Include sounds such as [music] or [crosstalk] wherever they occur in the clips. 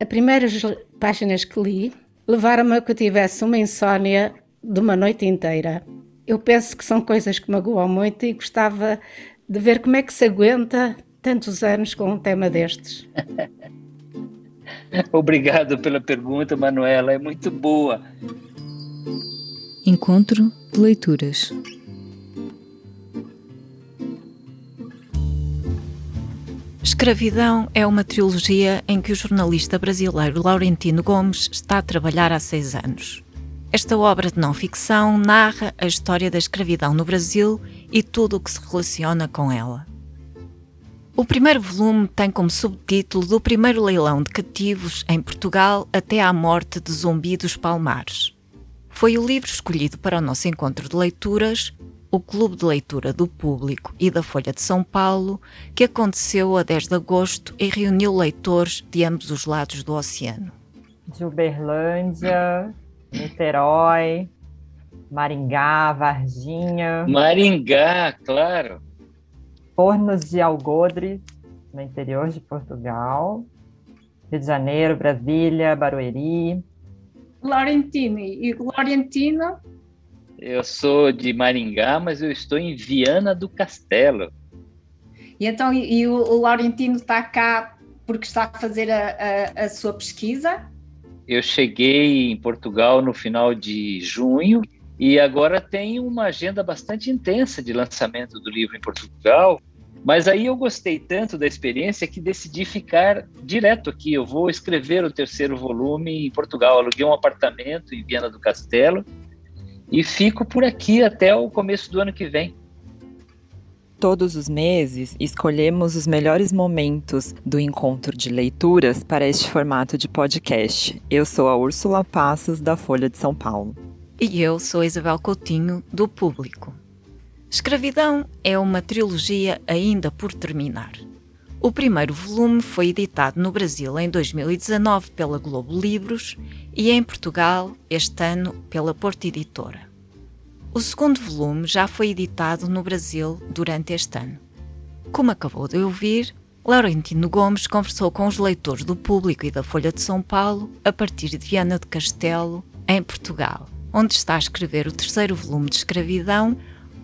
As primeiras páginas que li levaram-me a que eu tivesse uma insónia de uma noite inteira. Eu penso que são coisas que magoam muito e gostava de ver como é que se aguenta tantos anos com um tema destes. [laughs] Obrigado pela pergunta, Manuela. É muito boa. Encontro de leituras. Escravidão é uma trilogia em que o jornalista brasileiro Laurentino Gomes está a trabalhar há seis anos. Esta obra de não-ficção narra a história da escravidão no Brasil e tudo o que se relaciona com ela. O primeiro volume tem como subtítulo Do primeiro leilão de cativos em Portugal até à morte de Zumbi dos Palmares. Foi o livro escolhido para o nosso encontro de leituras, o Clube de Leitura do Público e da Folha de São Paulo, que aconteceu a 10 de agosto e reuniu leitores de ambos os lados do oceano. De Uberlândia, Niterói, Maringá, Varginha. Maringá, claro. Fornos de Algodres, no interior de Portugal. Rio de Janeiro, Brasília, Barueri. Laurentini. E Laurentino? Eu sou de Maringá, mas eu estou em Viana do Castelo. E então, e, e o, o Laurentino está cá porque está a fazer a, a, a sua pesquisa? Eu cheguei em Portugal no final de junho e agora tem uma agenda bastante intensa de lançamento do livro em Portugal. Mas aí eu gostei tanto da experiência que decidi ficar direto aqui. Eu vou escrever o terceiro volume em Portugal. Aluguei um apartamento em Viana do Castelo e fico por aqui até o começo do ano que vem. Todos os meses, escolhemos os melhores momentos do encontro de leituras para este formato de podcast. Eu sou a Úrsula Passos, da Folha de São Paulo. E eu sou a Isabel Coutinho, do Público. Escravidão é uma trilogia ainda por terminar. O primeiro volume foi editado no Brasil em 2019 pela Globo Livros e em Portugal este ano pela Porta Editora. O segundo volume já foi editado no Brasil durante este ano. Como acabou de ouvir, Laurentino Gomes conversou com os leitores do Público e da Folha de São Paulo a partir de Viana de Castelo, em Portugal, onde está a escrever o terceiro volume de Escravidão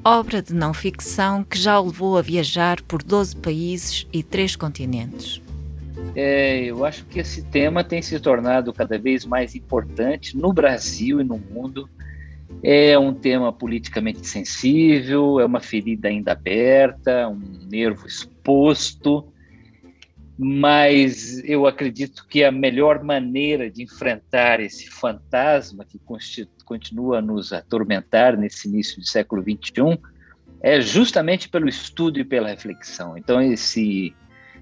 obra de não ficção que já o levou a viajar por 12 países e três continentes. É, eu acho que esse tema tem se tornado cada vez mais importante no Brasil e no mundo. É um tema politicamente sensível, é uma ferida ainda aberta, um nervo exposto, mas eu acredito que a melhor maneira de enfrentar esse fantasma que continua a nos atormentar nesse início do século XXI é justamente pelo estudo e pela reflexão. Então, esse,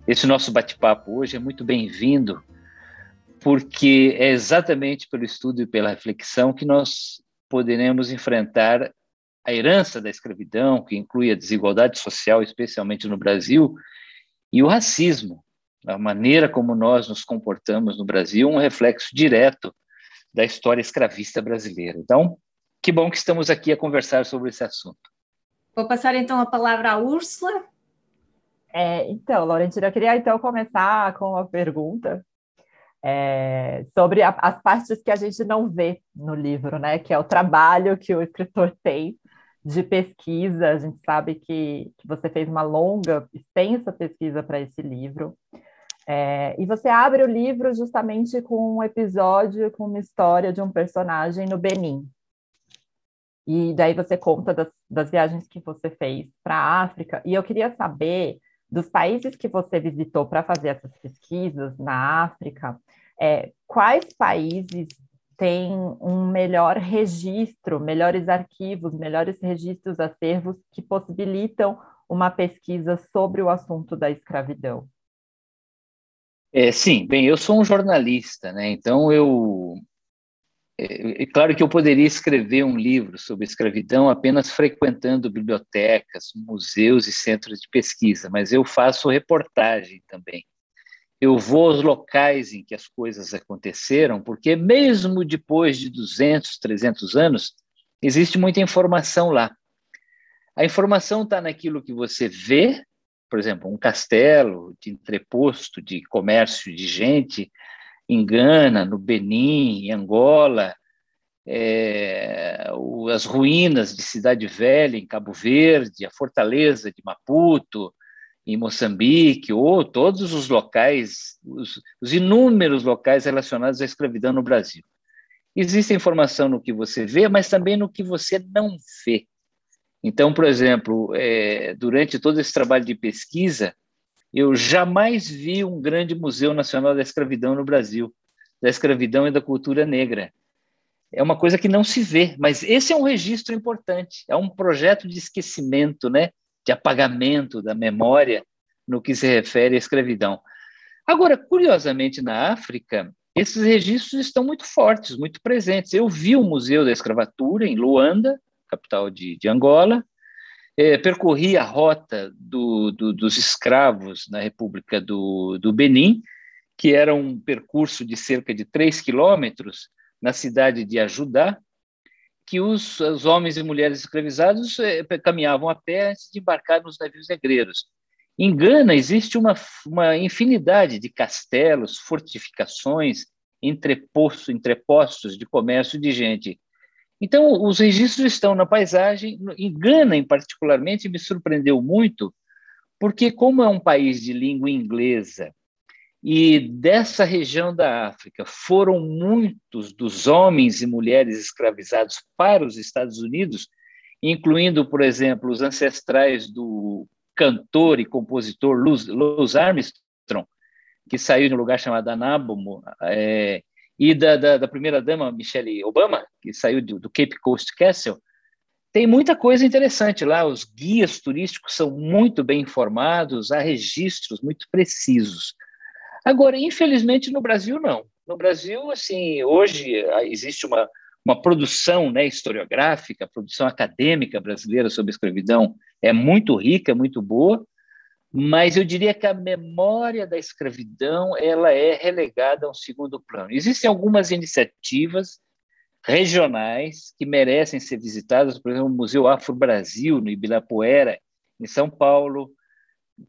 esse nosso bate-papo hoje é muito bem-vindo, porque é exatamente pelo estudo e pela reflexão que nós poderemos enfrentar a herança da escravidão, que inclui a desigualdade social, especialmente no Brasil, e o racismo, a maneira como nós nos comportamos no Brasil, um reflexo direto da história escravista brasileira. Então, que bom que estamos aqui a conversar sobre esse assunto. Vou passar então a palavra à Úrsula. É, então, Laurentina, eu queria então começar com uma pergunta é, sobre a, as partes que a gente não vê no livro, né? Que é o trabalho que o escritor tem de pesquisa. A gente sabe que, que você fez uma longa, extensa pesquisa para esse livro. É, e você abre o livro justamente com um episódio, com uma história de um personagem no Benin. E daí você conta das, das viagens que você fez para a África. E eu queria saber dos países que você visitou para fazer essas pesquisas na África, é, quais países têm um melhor registro, melhores arquivos, melhores registros, acervos que possibilitam uma pesquisa sobre o assunto da escravidão? É, sim, bem, eu sou um jornalista, né? Então eu é, é, claro que eu poderia escrever um livro sobre escravidão apenas frequentando bibliotecas, museus e centros de pesquisa, mas eu faço reportagem também. Eu vou aos locais em que as coisas aconteceram, porque mesmo depois de 200, 300 anos, existe muita informação lá. A informação está naquilo que você vê, por exemplo, um castelo de entreposto, de comércio de gente, em Gana, no Benin, em Angola, é, as ruínas de Cidade Velha, em Cabo Verde, a fortaleza de Maputo, em Moçambique, ou todos os locais, os, os inúmeros locais relacionados à escravidão no Brasil. Existe informação no que você vê, mas também no que você não vê. Então, por exemplo, é, durante todo esse trabalho de pesquisa, eu jamais vi um grande Museu Nacional da Escravidão no Brasil, da escravidão e da cultura negra é uma coisa que não se vê, mas esse é um registro importante, é um projeto de esquecimento, né, de apagamento da memória no que se refere à escravidão. Agora, curiosamente, na África, esses registros estão muito fortes, muito presentes. Eu vi o Museu da Escravatura em Luanda, capital de, de Angola, é, percorri a rota do, do, dos escravos na República do, do Benin, que era um percurso de cerca de 3 quilômetros, na cidade de Ajudá, que os, os homens e mulheres escravizados eh, caminhavam a pé antes de embarcar nos navios negreiros. Em Gana existe uma, uma infinidade de castelos, fortificações, entrepostos, entrepostos de comércio de gente. Então, os registros estão na paisagem. Em Gana, em particularmente, me surpreendeu muito, porque como é um país de língua inglesa e dessa região da África foram muitos dos homens e mulheres escravizados para os Estados Unidos, incluindo, por exemplo, os ancestrais do cantor e compositor Louis Armstrong, que saiu de um lugar chamado Anábomo, é, e da, da, da primeira-dama Michelle Obama, que saiu do, do Cape Coast Castle, tem muita coisa interessante lá. Os guias turísticos são muito bem informados, há registros muito precisos. Agora, infelizmente, no Brasil, não. No Brasil, assim, hoje ah, existe uma, uma produção né, historiográfica, produção acadêmica brasileira sobre escravidão é muito rica, muito boa, mas eu diria que a memória da escravidão ela é relegada a um segundo plano. Existem algumas iniciativas regionais que merecem ser visitadas, por exemplo, o Museu Afro Brasil, no Ibirapuera, em São Paulo,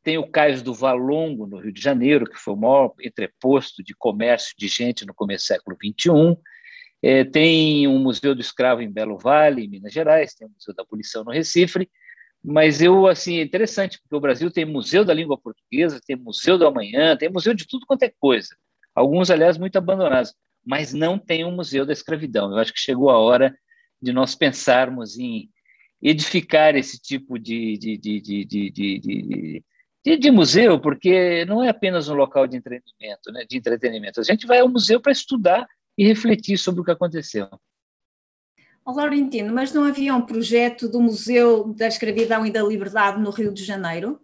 tem o Cais do Valongo, no Rio de Janeiro, que foi o maior entreposto de comércio de gente no começo do século XXI. É, tem um Museu do Escravo em Belo Vale, em Minas Gerais, tem o Museu da Abolição no Recife, mas eu, assim, é interessante, porque o Brasil tem Museu da Língua Portuguesa, tem Museu do Amanhã, tem museu de tudo quanto é coisa. Alguns, aliás, muito abandonados, mas não tem um Museu da Escravidão. Eu acho que chegou a hora de nós pensarmos em edificar esse tipo de, de, de, de, de, museu, porque não é apenas um local de entretenimento, né, de entretenimento. A gente vai ao museu para estudar e refletir sobre o que aconteceu. Oh, Laurentino, mas não havia um projeto do Museu da Escravidão e da Liberdade no Rio de Janeiro?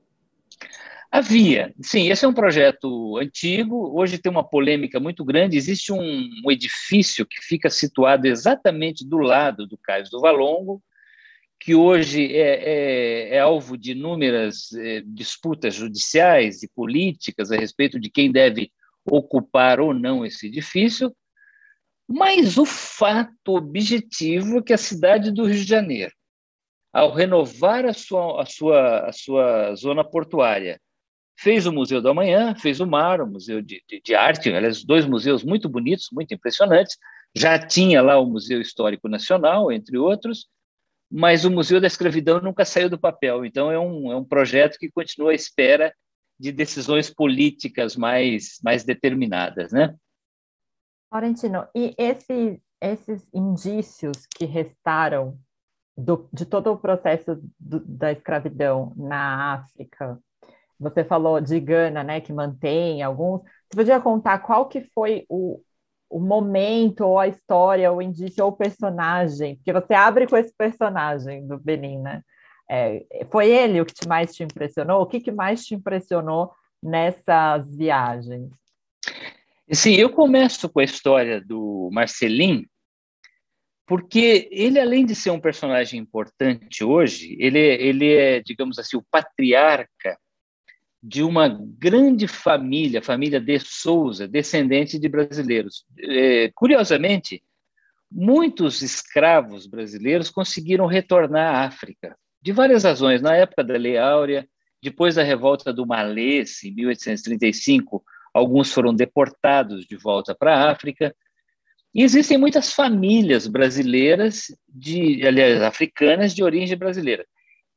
Havia, sim, esse é um projeto antigo, hoje tem uma polêmica muito grande, existe um, um edifício que fica situado exatamente do lado do Cais do Valongo, que hoje é, é, é alvo de inúmeras é, disputas judiciais e políticas a respeito de quem deve ocupar ou não esse edifício, mas o fato objetivo é que a cidade do Rio de Janeiro, ao renovar a sua, a sua, a sua zona portuária, fez o Museu do Amanhã, fez o Mar, o Museu de, de, de Arte, aliás, dois museus muito bonitos, muito impressionantes, já tinha lá o Museu Histórico Nacional, entre outros, mas o Museu da Escravidão nunca saiu do papel. Então, é um, é um projeto que continua à espera de decisões políticas mais, mais determinadas, né? Laurentino, e esses, esses indícios que restaram do, de todo o processo do, da escravidão na África, você falou de Gana, né, que mantém alguns. Você podia contar qual que foi o, o momento, ou a história, ou o indício, ou o personagem, porque você abre com esse personagem do Benin, né? É, foi ele o que te mais te impressionou? O que, que mais te impressionou nessas viagens? Sim, eu começo com a história do Marcelim, porque ele, além de ser um personagem importante hoje, ele, ele é, digamos assim, o patriarca de uma grande família, família de Souza, descendente de brasileiros. É, curiosamente, muitos escravos brasileiros conseguiram retornar à África, de várias razões. Na época da Lei Áurea, depois da revolta do Malês, em 1835, alguns foram deportados de volta para a África. E existem muitas famílias brasileiras, de, aliás, africanas de origem brasileira.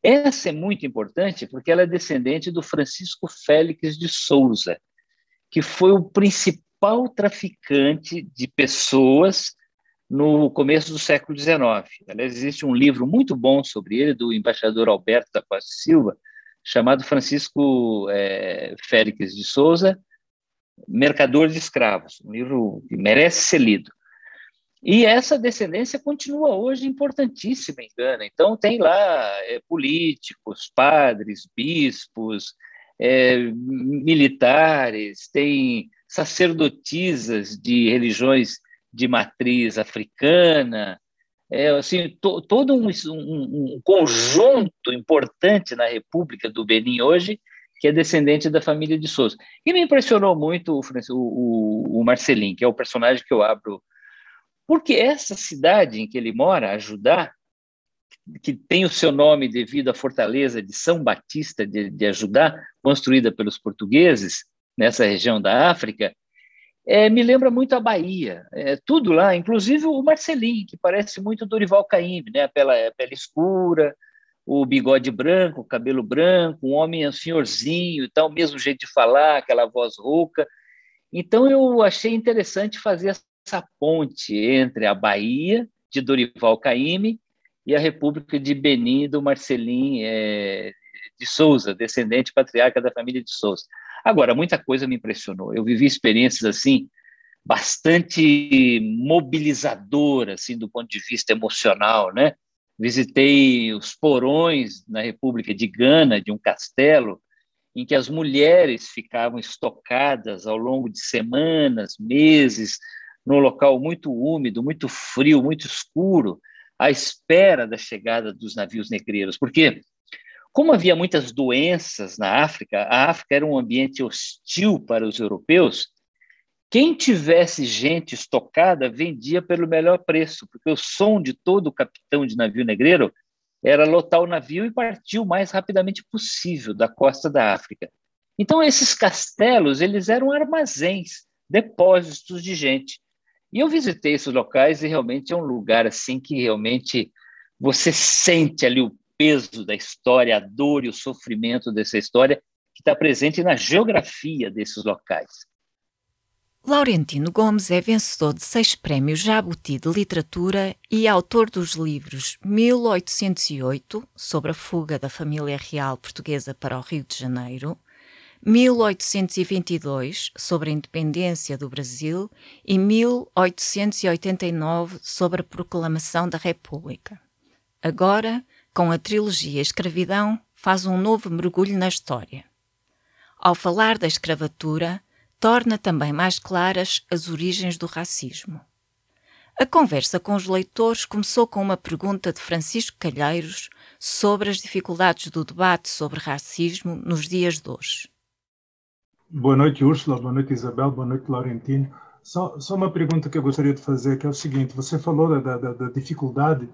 Essa é muito importante porque ela é descendente do Francisco Félix de Souza, que foi o principal traficante de pessoas no começo do século XIX. Aliás, existe um livro muito bom sobre ele, do embaixador Alberto da Costa Silva, chamado Francisco é, Félix de Souza, Mercador de Escravos, um livro que merece ser lido. E essa descendência continua hoje importantíssima em Gana. Então, tem lá é, políticos, padres, bispos, é, militares, tem sacerdotisas de religiões de matriz africana, é, assim, to, todo um, um, um, conjunto importante na República do Benin hoje que é descendente da família de Souza. E me impressionou muito o, o, o Marcelinho, que é o personagem que eu abro porque essa cidade em que ele mora, Ajudá, que tem o seu nome devido à fortaleza de São Batista de, de Ajudá, construída pelos portugueses nessa região da África, é, me lembra muito a Bahia. É, tudo lá, inclusive o Marcelinho, que parece muito Dorival Caymmi, né? a, pele, a pele escura, o bigode branco, o cabelo branco, um homem um senhorzinho, tal, mesmo jeito de falar, aquela voz rouca. Então eu achei interessante fazer essa ponte entre a Bahia, de Dorival Caymmi, e a República de Benin, do Marcelim é, de Souza, descendente patriarca da família de Souza. Agora, muita coisa me impressionou. Eu vivi experiências assim bastante mobilizadoras, assim, do ponto de vista emocional, né? Visitei os porões na República de Gana, de um castelo, em que as mulheres ficavam estocadas ao longo de semanas, meses, num local muito úmido, muito frio, muito escuro, à espera da chegada dos navios negreiros. Porque, como havia muitas doenças na África, a África era um ambiente hostil para os europeus, quem tivesse gente estocada vendia pelo melhor preço, porque o som de todo capitão de navio negreiro era lotar o navio e partir o mais rapidamente possível da costa da África. Então esses castelos, eles eram armazéns, depósitos de gente. E eu visitei esses locais e realmente é um lugar assim que realmente você sente ali o peso da história, a dor e o sofrimento dessa história que está presente na geografia desses locais. Laurentino Gomes é vencedor de seis prémios Jabuti de Literatura e autor dos livros 1808, sobre a fuga da família real portuguesa para o Rio de Janeiro, 1822 sobre a independência do Brasil e 1889 sobre a proclamação da República. Agora, com a trilogia Escravidão, faz um novo mergulho na história. Ao falar da escravatura, torna também mais claras as origens do racismo. A conversa com os leitores começou com uma pergunta de Francisco Calheiros sobre as dificuldades do debate sobre racismo nos dias de hoje. Boa noite, Úrsula. Boa noite, Isabel. Boa noite, Laurentino. Só, só uma pergunta que eu gostaria de fazer, que é o seguinte: você falou da, da, da dificuldade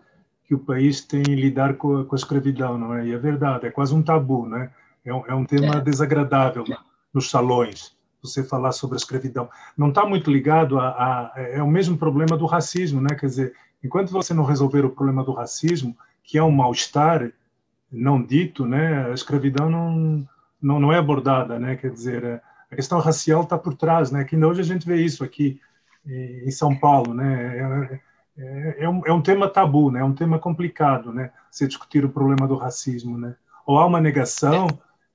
que o país tem em lidar com a, com a, escravidão, não é? E é verdade, é quase um tabu, não é? É um, é um tema é. desagradável nos salões, você falar sobre a escravidão. Não está muito ligado a, a, É o mesmo problema do racismo, né? Quer dizer, enquanto você não resolver o problema do racismo, que é um mal-estar não dito, né? A escravidão não, não, não é abordada, né? Quer dizer, é, a questão racial está por trás, né? Que ainda hoje a gente vê isso aqui em São Paulo, né? É, é, é, um, é um tema tabu, né? É um tema complicado, né? Se discutir o problema do racismo, né? Ou há uma negação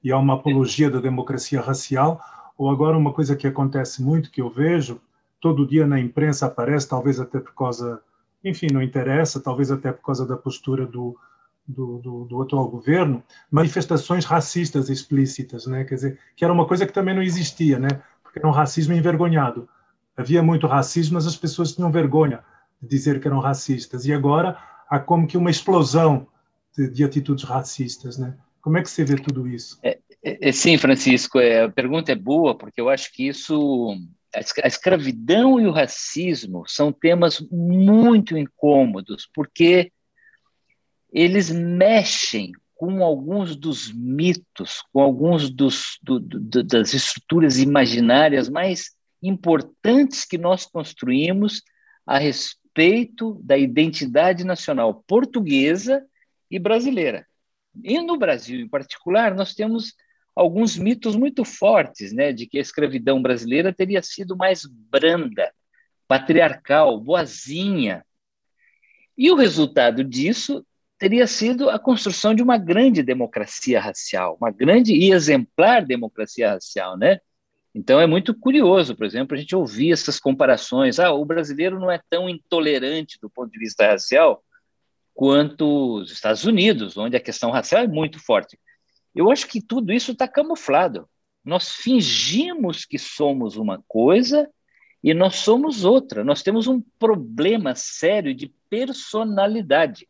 e há uma apologia da democracia racial, ou agora uma coisa que acontece muito, que eu vejo, todo dia na imprensa aparece, talvez até por causa, enfim, não interessa, talvez até por causa da postura do, do, do, do, atual governo, manifestações racistas explícitas, né? Quer dizer, que era uma coisa que também não existia, né? Porque era um racismo envergonhado. Havia muito racismo, mas as pessoas tinham vergonha de dizer que eram racistas. E agora há como que uma explosão de, de atitudes racistas, né? Como é que você vê tudo isso? É, sim, Francisco, é, a pergunta é boa, porque eu acho que isso a escravidão e o racismo são temas muito incômodos, porque eles mexem com alguns dos mitos, com alguns dos, do, do, das estruturas imaginárias mais importantes que nós construímos a respeito da identidade nacional portuguesa e brasileira. E no Brasil, em particular, nós temos alguns mitos muito fortes, né, de que a escravidão brasileira teria sido mais branda, patriarcal, boazinha. E o resultado disso teria sido a construção de uma grande democracia racial, uma grande e exemplar democracia racial, né? Então é muito curioso, por exemplo, a gente ouvir essas comparações. Ah, o brasileiro não é tão intolerante do ponto de vista racial quanto os Estados Unidos, onde a questão racial é muito forte. Eu acho que tudo isso está camuflado. Nós fingimos que somos uma coisa e nós somos outra. Nós temos um problema sério de personalidade.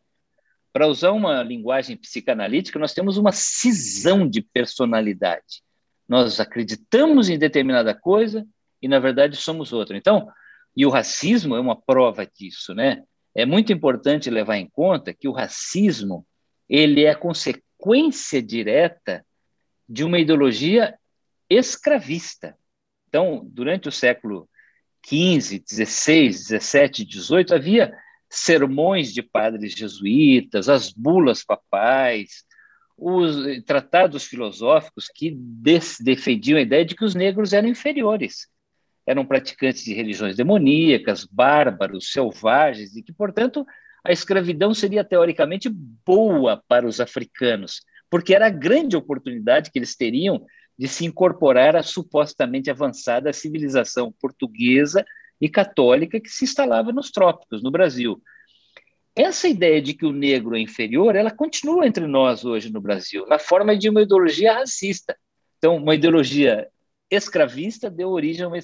Para usar uma linguagem psicanalítica, nós temos uma cisão de personalidade. Nós acreditamos em determinada coisa e, na verdade, somos outra. Então, e o racismo é uma prova disso, né? É muito importante levar em conta que o racismo ele é consequência direta de uma ideologia escravista. Então, durante o século XV, XVI, XVII, XVIII, havia sermões de padres jesuítas, as bulas papais, os tratados filosóficos que defendiam a ideia de que os negros eram inferiores, eram praticantes de religiões demoníacas, bárbaros, selvagens, e que, portanto, a escravidão seria teoricamente boa para os africanos, porque era a grande oportunidade que eles teriam de se incorporar à supostamente avançada civilização portuguesa e católica que se instalava nos trópicos, no Brasil. Essa ideia de que o negro é inferior, ela continua entre nós hoje no Brasil, na forma de uma ideologia racista. Então, uma ideologia escravista deu origem a uma.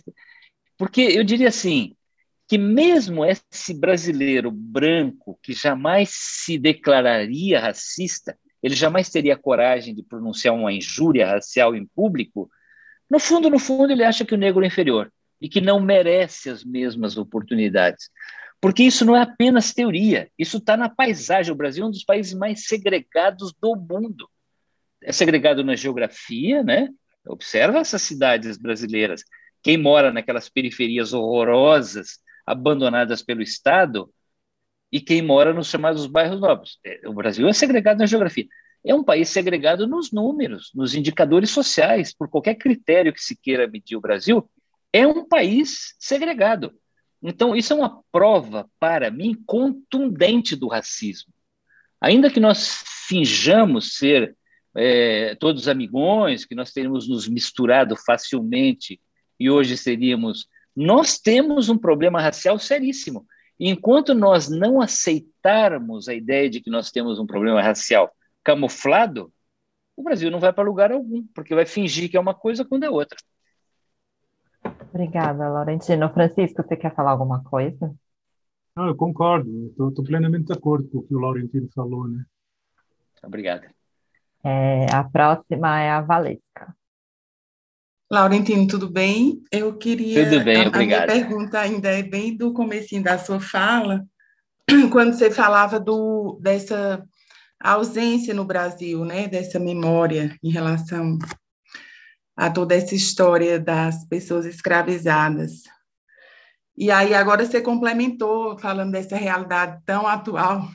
Porque eu diria assim, que mesmo esse brasileiro branco que jamais se declararia racista, ele jamais teria coragem de pronunciar uma injúria racial em público, no fundo, no fundo, ele acha que o negro é inferior e que não merece as mesmas oportunidades. Porque isso não é apenas teoria, isso está na paisagem. O Brasil é um dos países mais segregados do mundo. É segregado na geografia, né? Observa essas cidades brasileiras. Quem mora naquelas periferias horrorosas, abandonadas pelo Estado, e quem mora nos chamados bairros nobres. É, o Brasil é segregado na geografia. É um país segregado nos números, nos indicadores sociais, por qualquer critério que se queira medir o Brasil, é um país segregado. Então, isso é uma prova, para mim, contundente do racismo. Ainda que nós finjamos ser é, todos amigões, que nós teríamos nos misturado facilmente e hoje seríamos. Nós temos um problema racial seríssimo. E enquanto nós não aceitarmos a ideia de que nós temos um problema racial camuflado, o Brasil não vai para lugar algum, porque vai fingir que é uma coisa quando é outra. Obrigada, Laurentino. Francisco, você quer falar alguma coisa? Ah, eu concordo, estou plenamente de acordo com o que o Laurentino falou, né? Obrigado. É, a próxima é a Valesca. Laurentino, tudo bem? Eu queria... Tudo bem, a, obrigado. A minha pergunta ainda é bem do comecinho da sua fala, [clears throat] quando você falava do, dessa ausência no Brasil, né, dessa memória em relação a toda essa história das pessoas escravizadas. E aí agora você complementou falando dessa realidade tão atual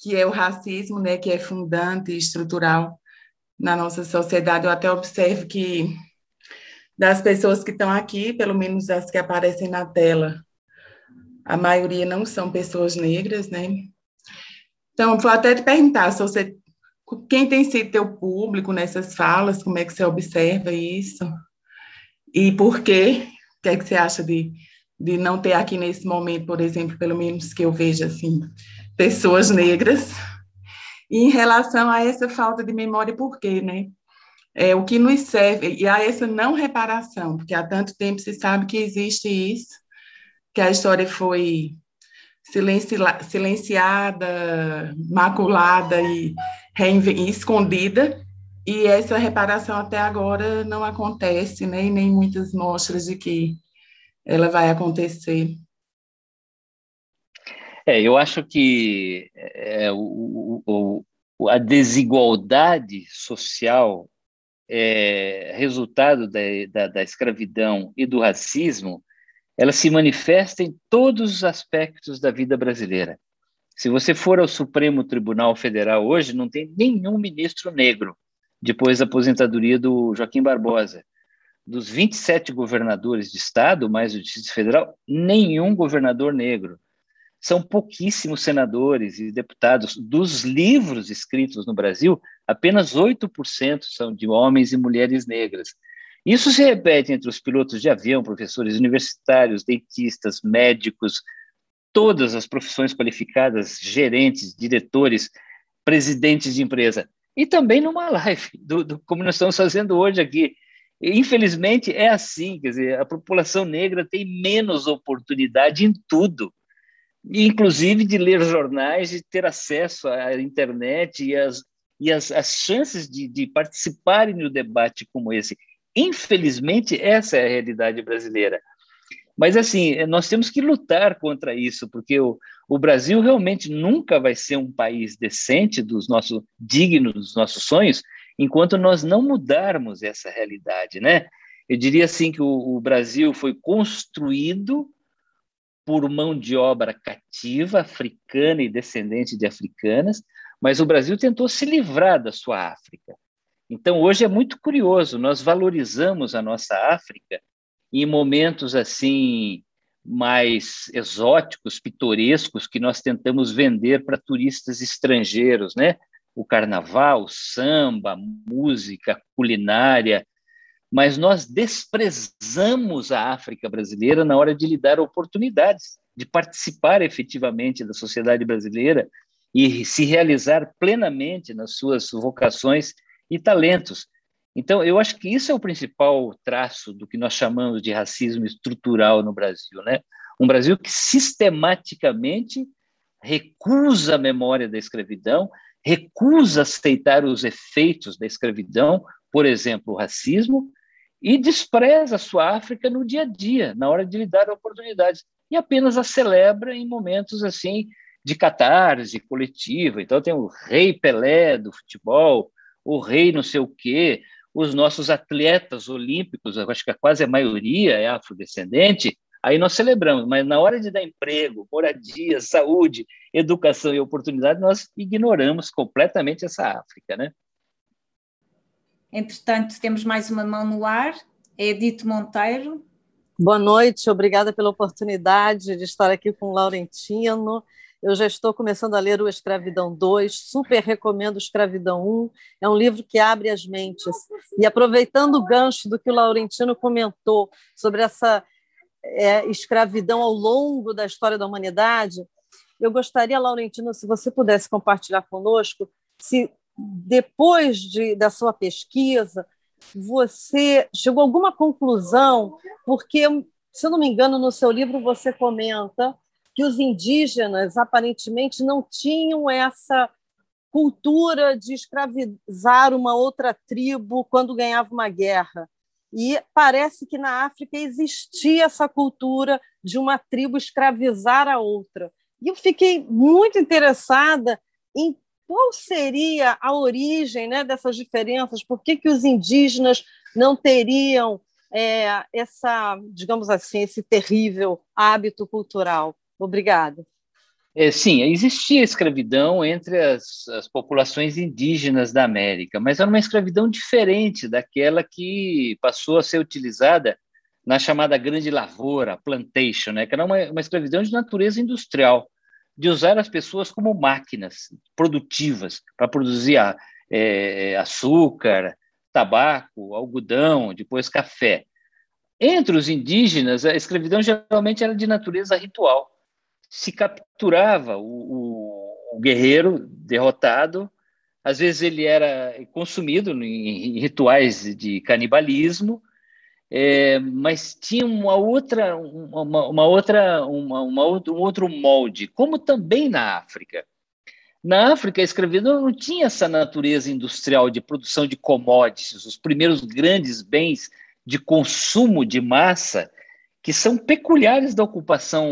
que é o racismo, né, que é fundante e estrutural na nossa sociedade. Eu até observo que das pessoas que estão aqui, pelo menos as que aparecem na tela, a maioria não são pessoas negras, né? Então, vou até te perguntar se você quem tem sido teu público nessas falas, como é que você observa isso? E por quê? O que é que você acha de, de não ter aqui nesse momento, por exemplo, pelo menos que eu veja assim, pessoas negras? E em relação a essa falta de memória, por quê, né? É, o que nos serve, e a essa não reparação, porque há tanto tempo se sabe que existe isso, que a história foi silenciada, maculada e escondida, e essa reparação até agora não acontece, né? e nem muitas mostras de que ela vai acontecer. É, eu acho que é, o, o, a desigualdade social é, resultado da, da, da escravidão e do racismo, ela se manifesta em todos os aspectos da vida brasileira. Se você for ao Supremo Tribunal Federal hoje, não tem nenhum ministro negro, depois da aposentadoria do Joaquim Barbosa. Dos 27 governadores de estado, mais o Distrito Federal, nenhum governador negro. São pouquíssimos senadores e deputados. Dos livros escritos no Brasil, apenas 8% são de homens e mulheres negras. Isso se repete entre os pilotos de avião, professores universitários, dentistas, médicos, todas as profissões qualificadas, gerentes, diretores, presidentes de empresa. E também numa live, do, do, como nós estamos fazendo hoje aqui. Infelizmente é assim, quer dizer, a população negra tem menos oportunidade em tudo, inclusive de ler jornais, de ter acesso à internet e as, e as, as chances de, de participarem no debate como esse. Infelizmente, essa é a realidade brasileira. Mas, assim, nós temos que lutar contra isso, porque o, o Brasil realmente nunca vai ser um país decente, dos nossos digno dos nossos sonhos, enquanto nós não mudarmos essa realidade, né? Eu diria assim que o, o Brasil foi construído por mão de obra cativa, africana e descendente de africanas, mas o Brasil tentou se livrar da sua África. Então, hoje é muito curioso, nós valorizamos a nossa África em momentos assim mais exóticos, pitorescos, que nós tentamos vender para turistas estrangeiros, né? O carnaval, o samba, música, culinária, mas nós desprezamos a África brasileira na hora de lhe dar oportunidades de participar efetivamente da sociedade brasileira e se realizar plenamente nas suas vocações e talentos. Então, eu acho que isso é o principal traço do que nós chamamos de racismo estrutural no Brasil, né? Um Brasil que sistematicamente recusa a memória da escravidão, recusa aceitar os efeitos da escravidão, por exemplo, o racismo, e despreza a sua África no dia a dia, na hora de lhe dar oportunidades, e apenas a celebra em momentos assim de catarse coletiva. Então tem o rei Pelé do futebol, o rei não sei o quê, os nossos atletas olímpicos, acho que quase a maioria é afrodescendente, aí nós celebramos, mas na hora de dar emprego, moradia, saúde, educação e oportunidade, nós ignoramos completamente essa África, né? Entretanto, temos mais uma mão no ar, é Edith Monteiro. Boa noite, obrigada pela oportunidade de estar aqui com o Laurentino. Eu já estou começando a ler o Escravidão 2, super recomendo o Escravidão 1. É um livro que abre as mentes. E aproveitando o gancho do que o Laurentino comentou sobre essa é, escravidão ao longo da história da humanidade, eu gostaria, Laurentino, se você pudesse compartilhar conosco, se depois de, da sua pesquisa você chegou a alguma conclusão, porque, se eu não me engano, no seu livro você comenta que os indígenas aparentemente não tinham essa cultura de escravizar uma outra tribo quando ganhava uma guerra. E parece que na África existia essa cultura de uma tribo escravizar a outra. E eu fiquei muito interessada em qual seria a origem né, dessas diferenças, por que, que os indígenas não teriam é, essa, digamos assim, esse terrível hábito cultural. Obrigada. É, sim, existia escravidão entre as, as, populações indígenas da América, mas era uma escravidão diferente daquela que passou a ser utilizada na chamada grande lavoura, plantation, né, que era uma, uma escravidão de natureza industrial, de usar as pessoas como máquinas produtivas para produzir a, é, açúcar, tabaco, algodão, depois café. Entre os indígenas, a escravidão geralmente era de natureza ritual se capturava o, o, o guerreiro derrotado, às vezes ele era consumido em, rituais de canibalismo, é, mas tinha uma outra, uma, uma outra, uma, uma, um outro molde, como também na África. Na África, a escravidão não tinha essa natureza industrial de produção de commodities, os primeiros grandes bens de consumo de massa que são peculiares da ocupação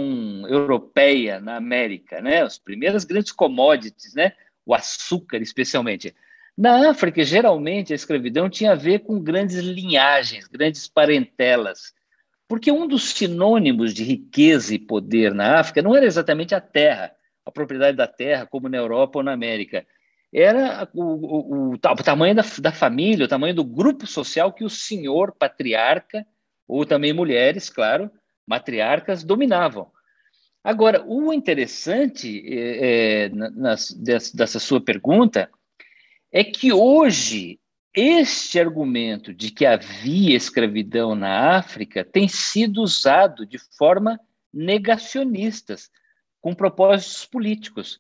europeia na América, né? As primeiras grandes commodities, né? o açúcar especialmente. Na África, geralmente, a escravidão tinha a ver com grandes linhagens, grandes parentelas, porque um dos sinônimos de riqueza e poder na África não era exatamente a terra, a propriedade da terra, como na Europa ou na América. Era o, o, o, o tamanho da, da família, o tamanho do grupo social que o senhor patriarca, ou também mulheres, claro, matriarcas, dominavam. Agora, o interessante é, é, nas, dessa sua pergunta é que hoje este argumento de que havia escravidão na África tem sido usado de forma negacionistas, com propósitos políticos,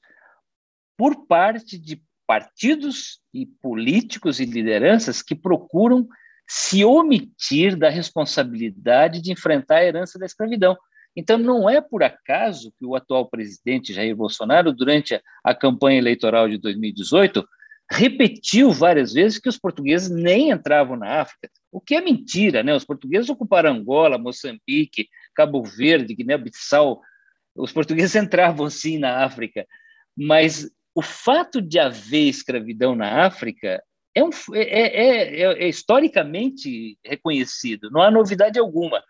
por parte de partidos e políticos e lideranças que procuram se omitir da responsabilidade de enfrentar a herança da escravidão. Então, não é por acaso que o atual presidente Jair Bolsonaro, durante a campanha eleitoral de 2018, repetiu várias vezes que os portugueses nem entravam na África, o que é mentira, né? Os portugueses ocuparam Angola, Moçambique, Cabo Verde, Guiné-Bissau. Os portugueses [laughs] entravam sim na África, mas o fato de haver escravidão na África é, um, é, é, é, é historicamente reconhecido, não há novidade alguma.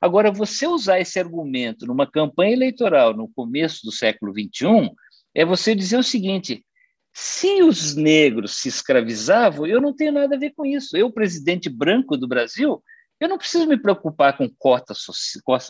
Agora, você usar esse argumento numa campanha eleitoral no começo do século XXI é você dizer o seguinte: se os negros se escravizavam, eu não tenho nada a ver com isso. Eu, presidente branco do Brasil, eu não preciso me preocupar com cotas,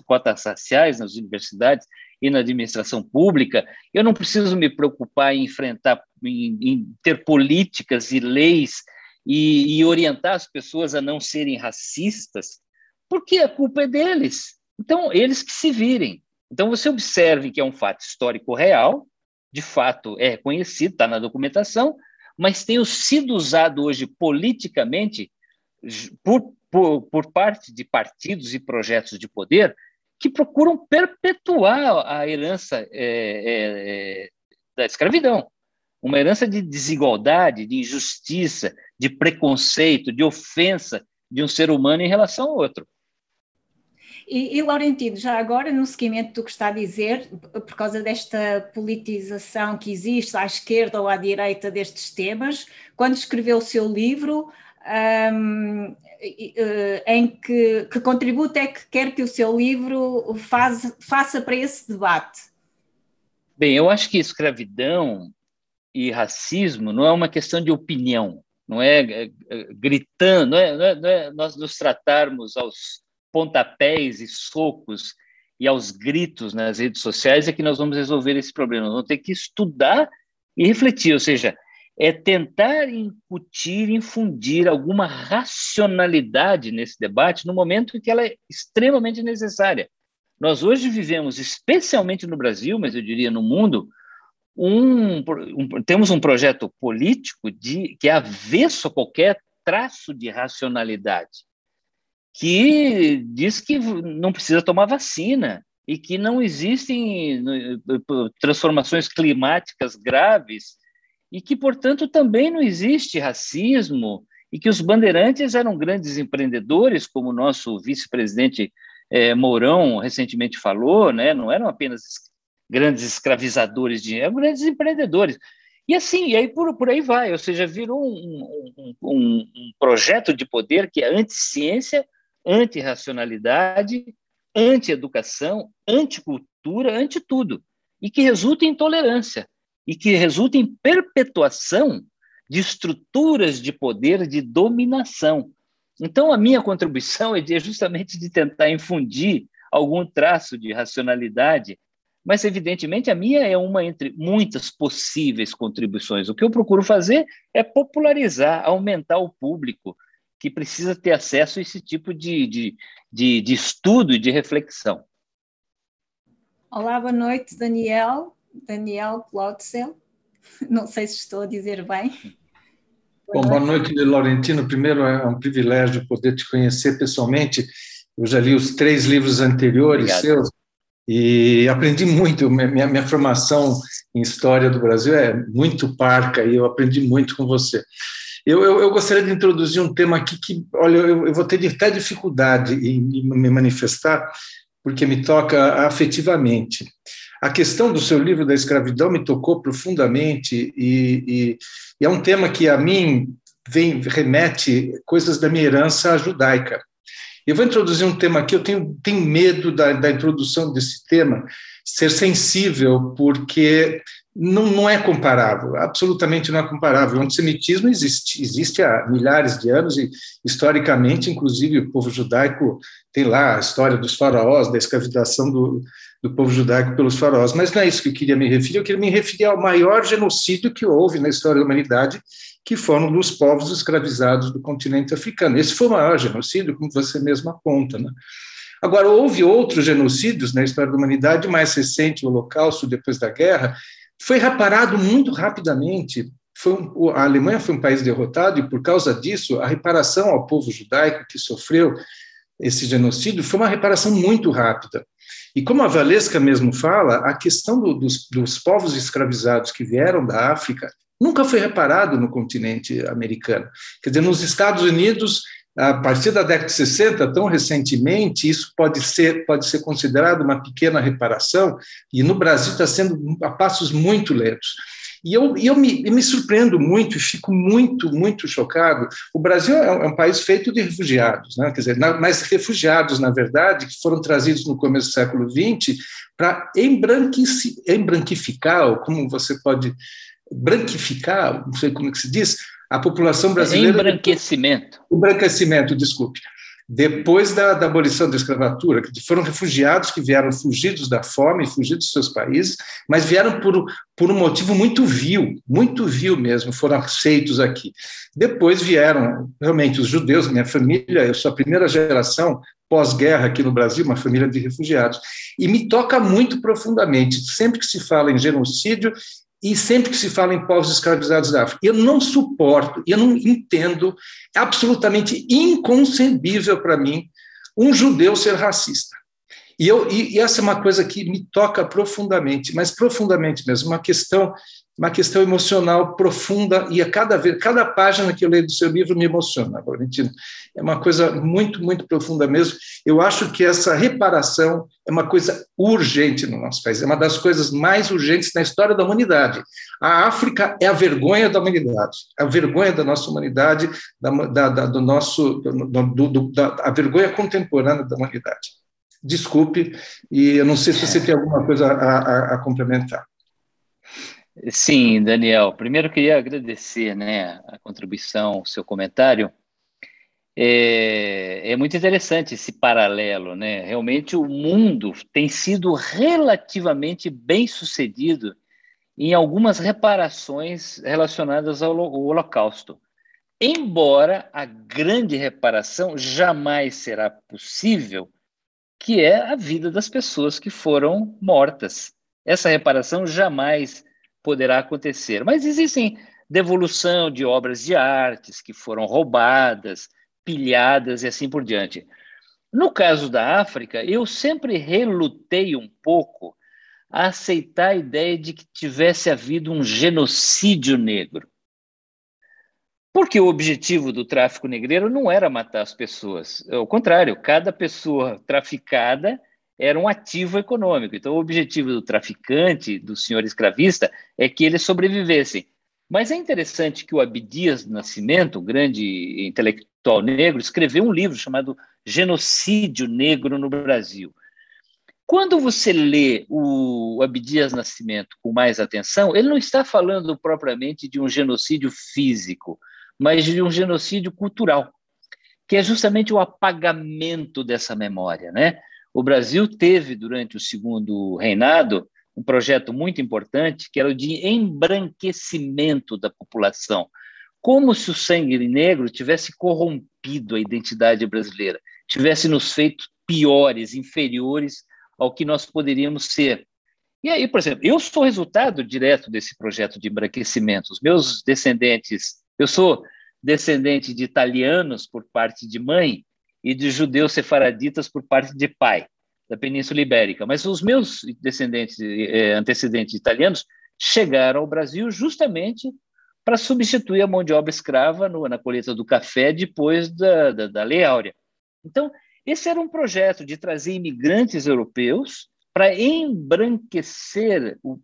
cotas raciais nas universidades e na administração pública, eu não preciso me preocupar em enfrentar, em, em ter políticas e leis e, e orientar as pessoas a não serem racistas, porque a culpa é deles. Então, eles que se virem. Então, você observe que é um fato histórico real, de fato é reconhecido, está na documentação, mas tem sido usado hoje politicamente por, por, por parte de partidos e projetos de poder que procuram perpetuar a herança é, é, é, da escravidão. Uma herança de desigualdade, de injustiça, de preconceito, de ofensa de um ser humano em relação ao outro. E, e, Laurentino, já agora, no seguimento do que está a dizer, por causa desta politização que existe à esquerda ou à direita destes temas, quando escreveu o seu livro, um, em que, que contributo é que quer que o seu livro faz, faça para esse debate? Bem, eu acho que escravidão e racismo não é uma questão de opinião, não é, é, é gritando, não é, não é, não é nós nos tratarmos aos pontapés e socos e aos gritos nas redes sociais é que nós vamos resolver esse problema. Nós vamos ter que estudar e refletir, ou seja, é tentar incutir, infundir alguma racionalidade nesse debate no momento em que ela é extremamente necessária. Nós hoje vivemos, especialmente no Brasil, mas eu diria no mundo, um, um, temos um projeto político de, que é avesso a qualquer traço de racionalidade que diz que não precisa tomar vacina e que não existem transformações climáticas graves e que, portanto, também não existe racismo e que os bandeirantes eram grandes empreendedores, como o nosso vice-presidente é, Mourão recentemente falou, né? não eram apenas grandes escravizadores de eram grandes empreendedores. E assim, e aí por, por aí vai, ou seja, virou um, um, um, um projeto de poder que é anti-ciência, antirracionalidade, anti-educação, anticultura, anti-tudo, e que resulta em intolerância, e que resulta em perpetuação de estruturas de poder de dominação. Então, a minha contribuição [laughs] é, é justamente de tentar infundir algum traço de racionalidade, mas, evidentemente, a minha é uma entre muitas possíveis contribuições. O que eu procuro fazer é popularizar, aumentar o público, que precisa ter acesso a esse tipo de, de, de, de estudo e de reflexão. Olá, boa noite, Daniel. Daniel Plotzel. [laughs] Não sei se estou a dizer bem. Boa Bom, boa noite, Laurentino. Primeiro, é um privilégio poder te conhecer pessoalmente. Eu já li os três livros anteriores Obrigado. seus e aprendi muito. Minha, minha formação em História do Brasil é muito parca e eu aprendi muito com você. Eu, eu, eu, gostaria de introduzir um tema aqui que, olha, eu, eu vou ter até dificuldade em, em me manifestar, porque me toca afetivamente. A questão do seu livro da escravidão me tocou profundamente e, e, e é um tema que a mim vem remete coisas da minha herança judaica. Eu vou introduzir um tema aqui, eu tenho, tenho medo da, da introdução desse tema ser sensível, porque não, não é comparável, absolutamente não é comparável. O antissemitismo existe, existe há milhares de anos e, historicamente, inclusive, o povo judaico tem lá a história dos faraós, da escravização do, do povo judaico pelos faraós, mas não é isso que eu queria me referir, eu queria me referir ao maior genocídio que houve na história da humanidade, que foram dos povos escravizados do continente africano. Esse foi o maior genocídio, como você mesmo aponta. Né? Agora, houve outros genocídios na história da humanidade, mais recente, o Holocausto, depois da guerra, foi reparado muito rapidamente. Um, a Alemanha foi um país derrotado, e por causa disso, a reparação ao povo judaico que sofreu esse genocídio foi uma reparação muito rápida. E como a Valesca mesmo fala, a questão do, dos, dos povos escravizados que vieram da África nunca foi reparado no continente americano. Quer dizer, nos Estados Unidos, a partir da década de 60, tão recentemente, isso pode ser, pode ser considerado uma pequena reparação, e no Brasil está sendo a passos muito lentos. E eu, eu, me, me surpreendo muito e fico muito, muito chocado. O Brasil é um, é país feito de refugiados, né? quer dizer, mas refugiados, na verdade, que foram trazidos no começo do século XX para embranquificar, ou como você pode branquificar, não sei como é que se diz, a população brasileira. Embranquecimento. Embranquecimento, desculpe. Depois da, da, abolição da escravatura, que foram refugiados que vieram fugidos da fome, fugidos dos seus países, mas vieram por, por um motivo muito vil, muito vil mesmo, foram aceitos aqui. Depois vieram realmente os judeus, minha família, eu sou a primeira geração pós-guerra aqui no Brasil, uma família de refugiados. E me toca muito profundamente. Sempre que se fala em genocídio, e sempre que se fala em povos escravizados da África, eu não suporto, eu não entendo, é absolutamente inconcebível para mim um judeu ser racista. E, eu, e, e, essa é uma coisa que me toca profundamente, mas profundamente mesmo, uma questão uma questão emocional profunda e a cada vez, cada página que eu leio do seu livro me emociona, Valentino. É uma coisa muito, muito profunda mesmo. Eu acho que essa reparação é uma coisa urgente no nosso país, é uma das coisas mais urgentes na história da humanidade. A África é a vergonha da humanidade, a vergonha da nossa humanidade, da, da, da do nosso, do, do, da, a vergonha contemporânea da humanidade. Desculpe, e eu não sei se você tem alguma coisa a, a, a complementar. Sim, Daniel. Primeiro queria agradecer, né, a contribuição, o seu comentário. É, é, muito interessante esse paralelo, né? Realmente o mundo tem sido relativamente bem sucedido em algumas reparações relacionadas ao Holocausto. Embora a grande reparação jamais será possível, que é a vida das pessoas que foram mortas. Essa reparação jamais poderá acontecer. Mas existem devolução de obras de artes que foram roubadas, pilhadas e assim por diante. No caso da África, eu sempre relutei um pouco a aceitar a ideia de que tivesse havido um genocídio negro. Porque o objetivo do tráfico negreiro não era matar as pessoas. Ao contrário, cada pessoa traficada era um ativo econômico. Então, o objetivo do traficante, do senhor escravista, é que eles sobrevivessem. Mas é interessante que o Abdias Nascimento, grande intelectual negro, escreveu um livro chamado Genocídio Negro no Brasil. Quando você lê o Abdias Nascimento com mais atenção, ele não está falando propriamente de um genocídio físico, mas de um genocídio cultural, que é justamente o apagamento dessa memória, né? O Brasil teve, durante o segundo reinado, um projeto muito importante, que era o de embranquecimento da população, como se o sangue negro tivesse corrompido a identidade brasileira, tivesse nos feito piores, inferiores ao que nós poderíamos ser. E aí, por exemplo, eu sou resultado direto desse projeto de embranquecimento. Os meus descendentes, eu sou descendente de italianos por parte de mãe, e de judeus sefaraditas por parte de pai, da Península Ibérica. Mas os meus descendentes, eh, antecedentes italianos chegaram ao Brasil justamente para substituir a mão de obra escrava no, na colheita do café depois da, da, da Lei Áurea. Então, Esse era um projeto de trazer imigrantes europeus para embranquecer o,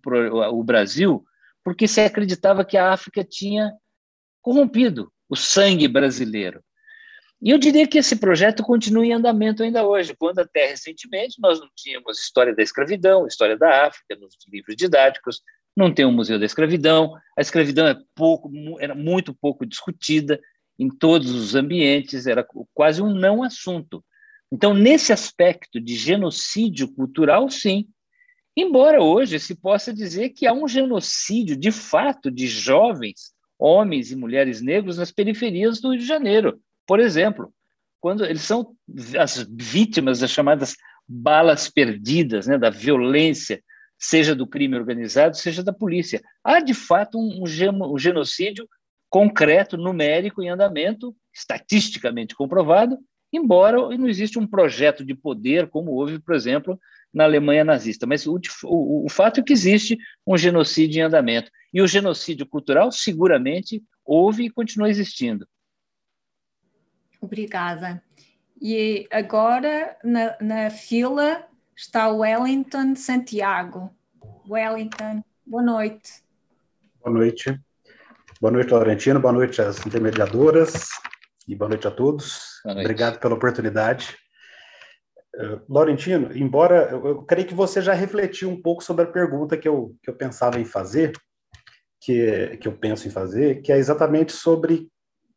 o Brasil, porque se acreditava que a África tinha corrompido o sangue brasileiro. E eu diria que esse projeto continua em andamento ainda hoje, quando até recentemente nós não tínhamos história da escravidão, história da África nos livros didáticos, não tem um museu da escravidão, a escravidão é pouco, era muito pouco discutida em todos os ambientes, era quase um não assunto. Então, nesse aspecto de genocídio cultural, sim. Embora hoje se possa dizer que há um genocídio de fato de jovens, homens e mulheres negros nas periferias do Rio de Janeiro. Por exemplo, quando eles são as vítimas das chamadas balas perdidas, né, da violência, seja do crime organizado, seja da polícia. Há, de fato, um, um genocídio concreto, numérico, em andamento, estatisticamente comprovado, embora não exista um projeto de poder, como houve, por exemplo, na Alemanha nazista. Mas o, o, o fato é que existe um genocídio em andamento. E o genocídio cultural, seguramente, houve e continua existindo. Obrigada. E agora, na, na fila, está Wellington Santiago. Wellington, boa noite. Boa noite. Boa noite, Laurentino. Boa noite às intermediadoras e boa noite a todos. Noite. Obrigado pela oportunidade. Uh, Laurentino, embora eu, eu, creio que você já refletiu um pouco sobre a pergunta que eu, que eu pensava em fazer, que, que eu penso em fazer, que é exatamente sobre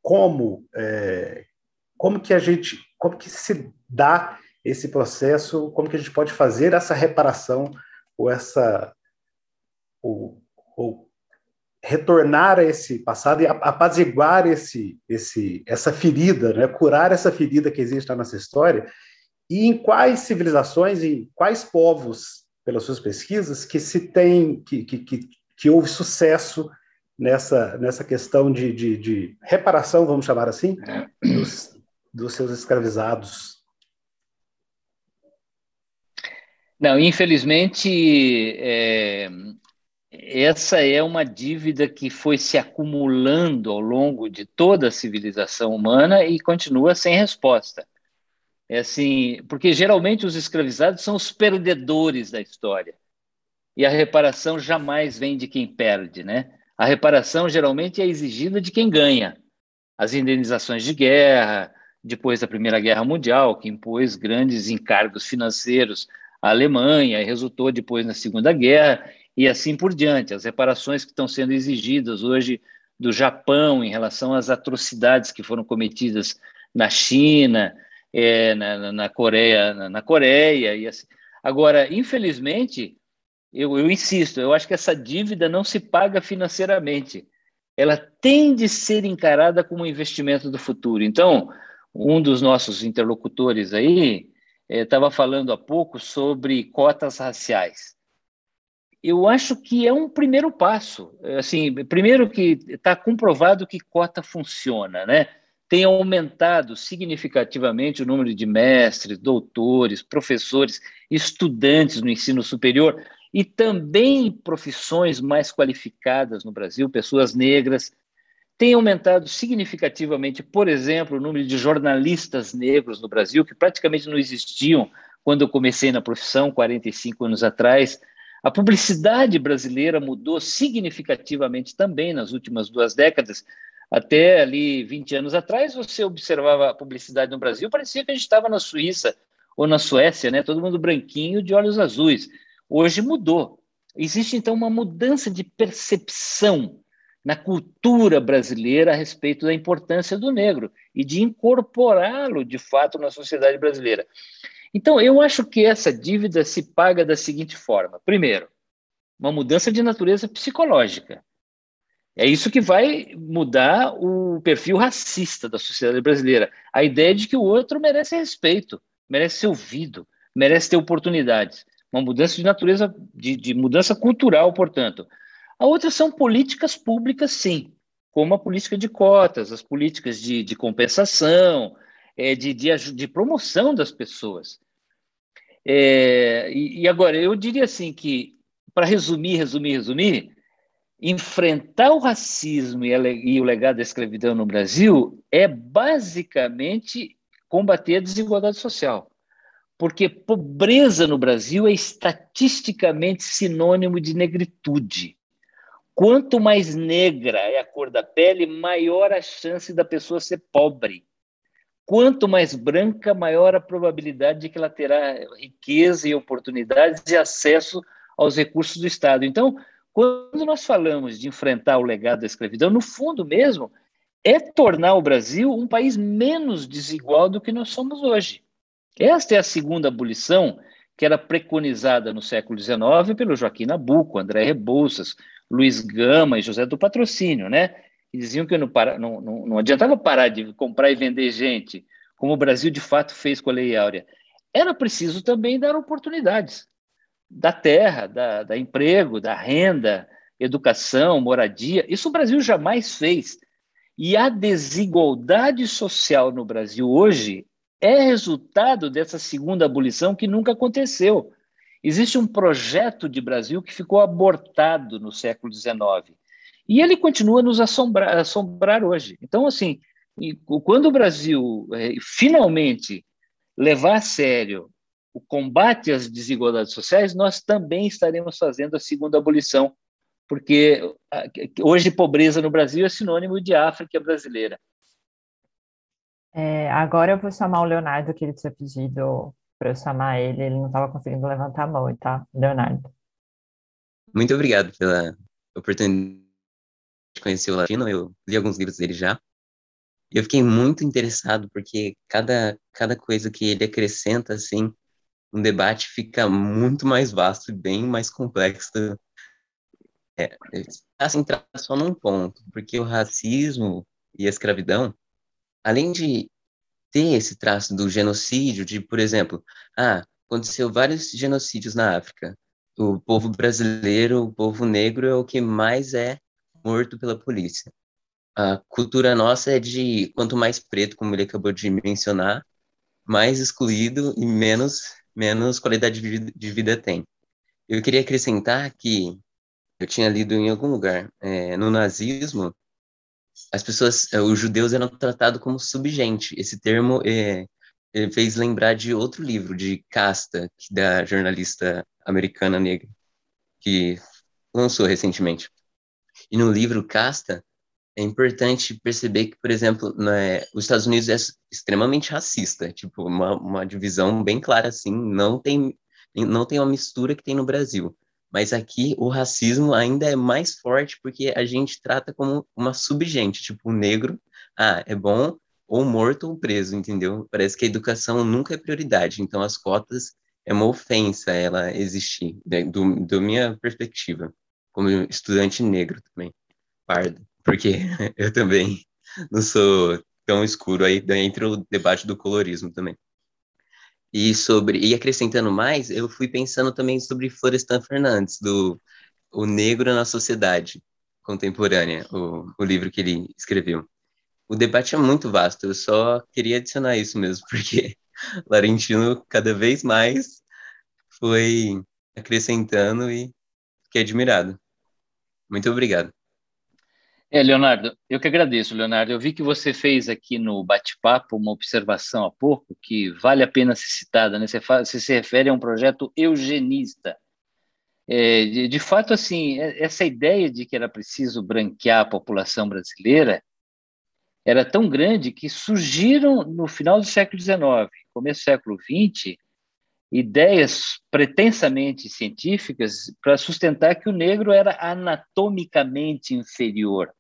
como é, como que a gente, como que se dá esse processo, como que a gente pode fazer essa reparação ou essa ou, ou retornar a esse passado e apaziguar esse, esse, essa ferida, né? curar essa ferida que existe na nossa história, e em quais civilizações e quais povos, pelas suas pesquisas, que se tem, que, que, que, que houve sucesso nessa, nessa questão de, de, de reparação, vamos chamar assim, dos, dos seus escravizados? Não, infelizmente, é, essa é uma dívida que foi se acumulando ao longo de toda a civilização humana e continua sem resposta. É assim, porque geralmente os escravizados são os perdedores da história. E a reparação jamais vem de quem perde, né? A reparação geralmente é exigida de quem ganha. As indenizações de guerra, depois da Primeira Guerra Mundial, que impôs grandes encargos financeiros à Alemanha, e resultou depois na Segunda Guerra, e assim por diante. As reparações que estão sendo exigidas hoje do Japão em relação às atrocidades que foram cometidas na China, é, na, na, Coreia, na, na, Coreia e assim. Agora, infelizmente, eu, eu insisto, eu acho que essa dívida não se paga financeiramente. Ela tem de ser encarada como um investimento do futuro. Então, um dos nossos interlocutores aí estava eh, falando há pouco sobre cotas raciais. Eu acho que é um primeiro passo. Assim, primeiro que está comprovado que cota funciona, né? Tem aumentado significativamente o número de mestres, doutores, professores, estudantes no ensino superior e também profissões mais qualificadas no Brasil, pessoas negras, tem aumentado significativamente, por exemplo, o número de jornalistas negros no Brasil, que praticamente não existiam quando eu comecei na profissão, 45 anos atrás. A publicidade brasileira mudou significativamente também nas últimas duas décadas. Até ali 20 anos atrás, você observava a publicidade no Brasil, parecia que a gente estava na Suíça ou na Suécia, né? Todo mundo branquinho de olhos azuis. Hoje mudou. Existe então uma mudança de percepção na cultura brasileira a respeito da importância do negro e de incorporá-lo de fato na sociedade brasileira. Então, eu acho que essa dívida se paga da seguinte forma: primeiro, uma mudança de natureza psicológica. É isso que vai mudar o perfil racista da sociedade brasileira. A ideia de que o outro merece respeito, merece ser ouvido, merece ter oportunidades. Uma mudança de natureza, de, de mudança cultural, portanto. A outra são políticas públicas, sim, como a política de cotas, as políticas de, de compensação, é, de, de, de, promoção das pessoas. É, e, e agora, eu diria assim que, para resumir, resumir, resumir, enfrentar o racismo e, a, e, o legado da escravidão no Brasil é basicamente combater a desigualdade social. Porque pobreza no Brasil é estatisticamente sinônimo de negritude. Quanto mais negra é a cor da pele, maior a chance da pessoa ser pobre. Quanto mais branca, maior a probabilidade de que ela terá riqueza e oportunidades e acesso aos recursos do Estado. Então, quando nós falamos de enfrentar o legado da escravidão, no fundo mesmo, é tornar o Brasil um país menos desigual do que nós somos hoje. Esta é a segunda abolição que era preconizada no século XIX pelo Joaquim Nabuco, André Rebouças, Luiz Gama e José do Patrocínio, né? Que diziam que não, para, não, não, não adiantava parar de comprar e vender gente, como o Brasil de fato fez com a Lei Áurea. Era preciso também dar oportunidades da terra, da, da emprego, da renda, educação, moradia. Isso o Brasil jamais fez. E a desigualdade social no Brasil hoje é resultado dessa segunda abolição que nunca aconteceu. Existe um projeto de Brasil que ficou abortado no século XIX. E ele continua nos assombrar, assombrar hoje. Então, assim, quando o Brasil é, finalmente levar a sério o combate às desigualdades sociais, nós também estaremos fazendo a segunda abolição, porque hoje pobreza no Brasil é sinônimo de África brasileira. É, agora eu vou chamar o Leonardo, que ele tinha pedido para eu chamar ele, ele não estava conseguindo levantar a mão, tá? Leonardo. Muito obrigado pela oportunidade de conhecer o Latino, eu li alguns livros dele já, e eu fiquei muito interessado, porque cada, cada coisa que ele acrescenta, assim, um debate fica muito mais vasto e bem mais complexo. É, está centrado só num ponto, porque o racismo e a escravidão, além de ter esse traço do genocídio, de, por exemplo, ah, aconteceu vários genocídios na África. O povo brasileiro, o povo negro é o que mais é morto pela polícia. A cultura nossa é de quanto mais preto, como ele acabou de mencionar, mais excluído e menos menos qualidade de vida, de vida tem. Eu queria acrescentar que eu tinha lido em algum lugar, é, no nazismo, as pessoas, é, os judeus eram tratados como subgente. Esse termo é, fez lembrar de outro livro, de Casta, da jornalista americana negra, que lançou recentemente. E no livro Casta, é importante perceber que, por exemplo, né, os Estados Unidos é extremamente racista, tipo, uma, uma divisão bem clara assim, não tem, não tem uma mistura que tem no Brasil. Mas aqui o racismo ainda é mais forte porque a gente trata como uma subgente, tipo, o negro, ah, é bom ou morto ou preso, entendeu? Parece que a educação nunca é prioridade, então as cotas é uma ofensa ela existir, né, do, do minha perspectiva, como estudante negro também, pardo, porque [laughs] eu também não sou tão escuro aí entre o debate do colorismo também. E sobre e acrescentando mais, eu fui pensando também sobre Florestan Fernandes, do O Negro na Sociedade Contemporânea, o, o livro que ele escreveu. O debate é muito vasto, eu só queria adicionar isso mesmo, [laughs] porque Laurentino cada vez mais foi acrescentando e fiquei admirado. Muito obrigado. É, Leonardo, eu que agradeço, Leonardo. Eu vi que você fez aqui no bate-papo uma observação há pouco que vale a pena ser citada, né? Você, você se refere a um projeto eugenista. É, de, de, fato, assim, é, essa ideia de que era preciso branquear a população brasileira era tão grande que surgiram no final do século XIX, começo do século XX, ideias pretensamente científicas para sustentar que o negro era anatomicamente inferior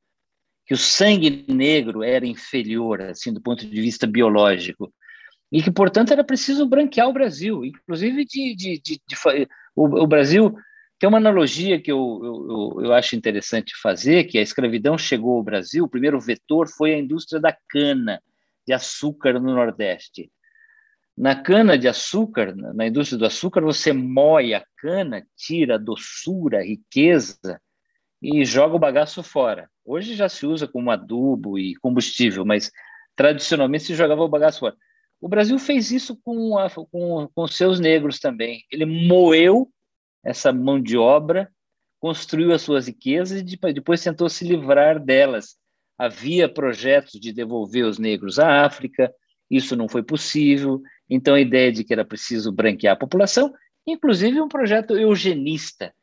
que o sangue negro era inferior, assim, do ponto de vista biológico, e que, portanto, era preciso branquear o Brasil, inclusive de, de, de, de o, o, Brasil tem uma analogia que eu, eu, eu acho interessante fazer, que a escravidão chegou ao Brasil, o primeiro vetor foi a indústria da cana de açúcar no Nordeste. Na cana de açúcar, na indústria do açúcar, você moe a cana, tira a doçura, a riqueza e joga o bagaço fora. Hoje já se usa como adubo e combustível, mas tradicionalmente se jogava o bagaço fora. O Brasil fez isso com, a, com, com seus negros também. Ele moeu essa mão de obra, construiu as suas riquezas e depois, tentou se livrar delas. Havia projetos de devolver os negros à África, isso não foi possível. Então, a ideia de que era preciso branquear a população, inclusive um projeto eugenista,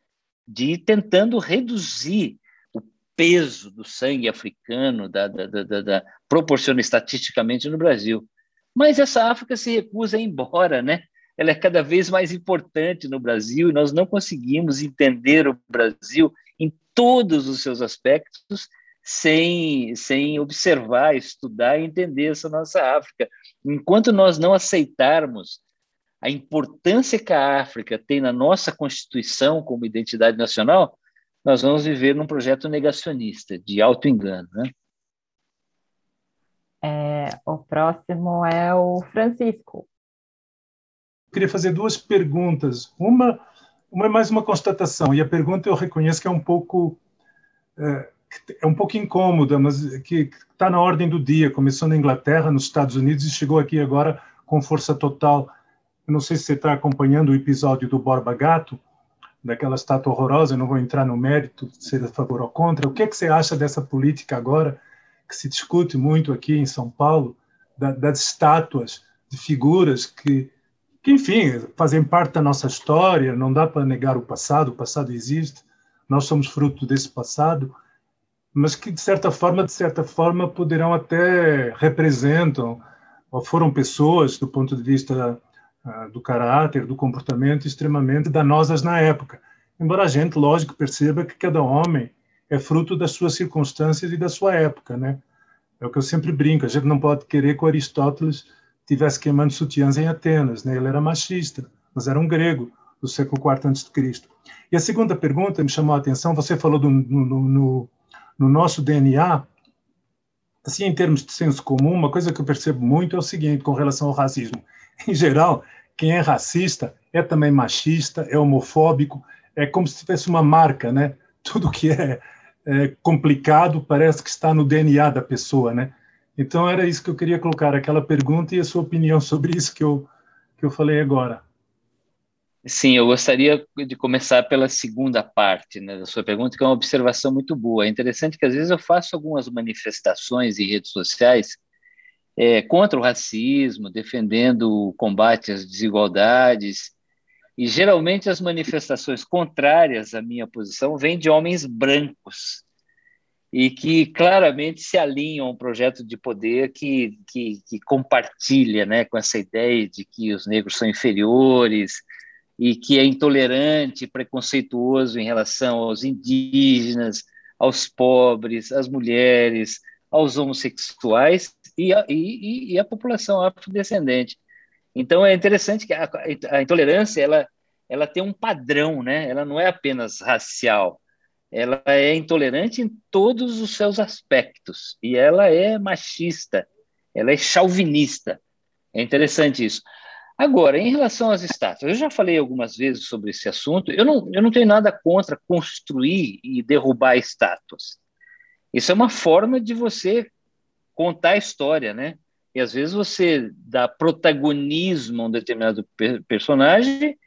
de ir tentando reduzir o peso do sangue africano, da, da, da, da proporciona estatisticamente no Brasil. Mas essa África se recusa a ir embora, né? Ela é cada vez mais importante no Brasil e nós não conseguimos entender o Brasil em todos os seus aspectos sem, sem observar, estudar e entender essa nossa África. Enquanto nós não aceitarmos a importância que a África tem na nossa Constituição como identidade nacional, nós vamos viver num projeto negacionista, de auto-engano. Né? É, o próximo é o Francisco. Queria fazer duas perguntas. Uma, uma é mais uma constatação, e a pergunta eu reconheço que é um pouco é, é um pouco incômoda, mas que está na ordem do dia. Começou na Inglaterra, nos Estados Unidos e chegou aqui agora com força total. Eu não sei se você está acompanhando o episódio do Borba Gato, daquela estátua horrorosa. Eu não vou entrar no mérito, se é a favor ou contra. O que, é que você acha dessa política agora que se discute muito aqui em São Paulo da, das estátuas de figuras que, que, enfim, fazem parte da nossa história. Não dá para negar o passado. O passado existe. Nós somos fruto desse passado mas que de certa forma, de certa forma, poderão até representam ou foram pessoas do ponto de vista do caráter, do comportamento extremamente danosas na época. Embora a gente, lógico, perceba que cada homem é fruto das suas circunstâncias e da sua época, né? É o que eu sempre brinco. A gente não pode querer que Aristóteles tivesse queimando sutiãs em Atenas, né? Ele era machista, mas era um grego do século IV a.C. E a segunda pergunta me chamou a atenção. Você falou do, no, no no nosso DNA, assim, em termos de senso comum, uma coisa que eu percebo muito é o seguinte com relação ao racismo. [laughs] Em geral, quem é racista é também machista, é homofóbico, é como se tivesse uma marca, né? [laughs] Tudo que é, é complicado parece que está no DNA da pessoa, né? Então era isso que eu queria colocar, aquela pergunta e a sua opinião [laughs] sobre isso que eu, que eu falei agora. Sim, eu gostaria de começar pela segunda parte né, da sua pergunta, que é uma observação muito boa. É interessante que às vezes eu faço algumas manifestações em redes sociais é, contra o racismo, defendendo o combate às desigualdades, e geralmente as manifestações contrárias à minha posição vêm de homens brancos e que claramente se alinham a um projeto de poder que, que, que compartilha né, com essa ideia de que os negros são inferiores, e que é intolerante, preconceituoso em relação aos indígenas, aos pobres, às mulheres, aos homossexuais e a, e, e a população afrodescendente. Então é interessante que a, a, intolerância ela ela tem um padrão, né? Ela não é apenas racial, ela é intolerante em todos os seus aspectos e ela é machista, ela é chauvinista. É interessante isso. Agora, em relação às estátuas, eu já falei algumas vezes sobre esse assunto. Eu não, eu não tenho nada contra construir e derrubar estátuas. Isso é uma forma de você contar a história, né? E às vezes você dá protagonismo a um determinado personagem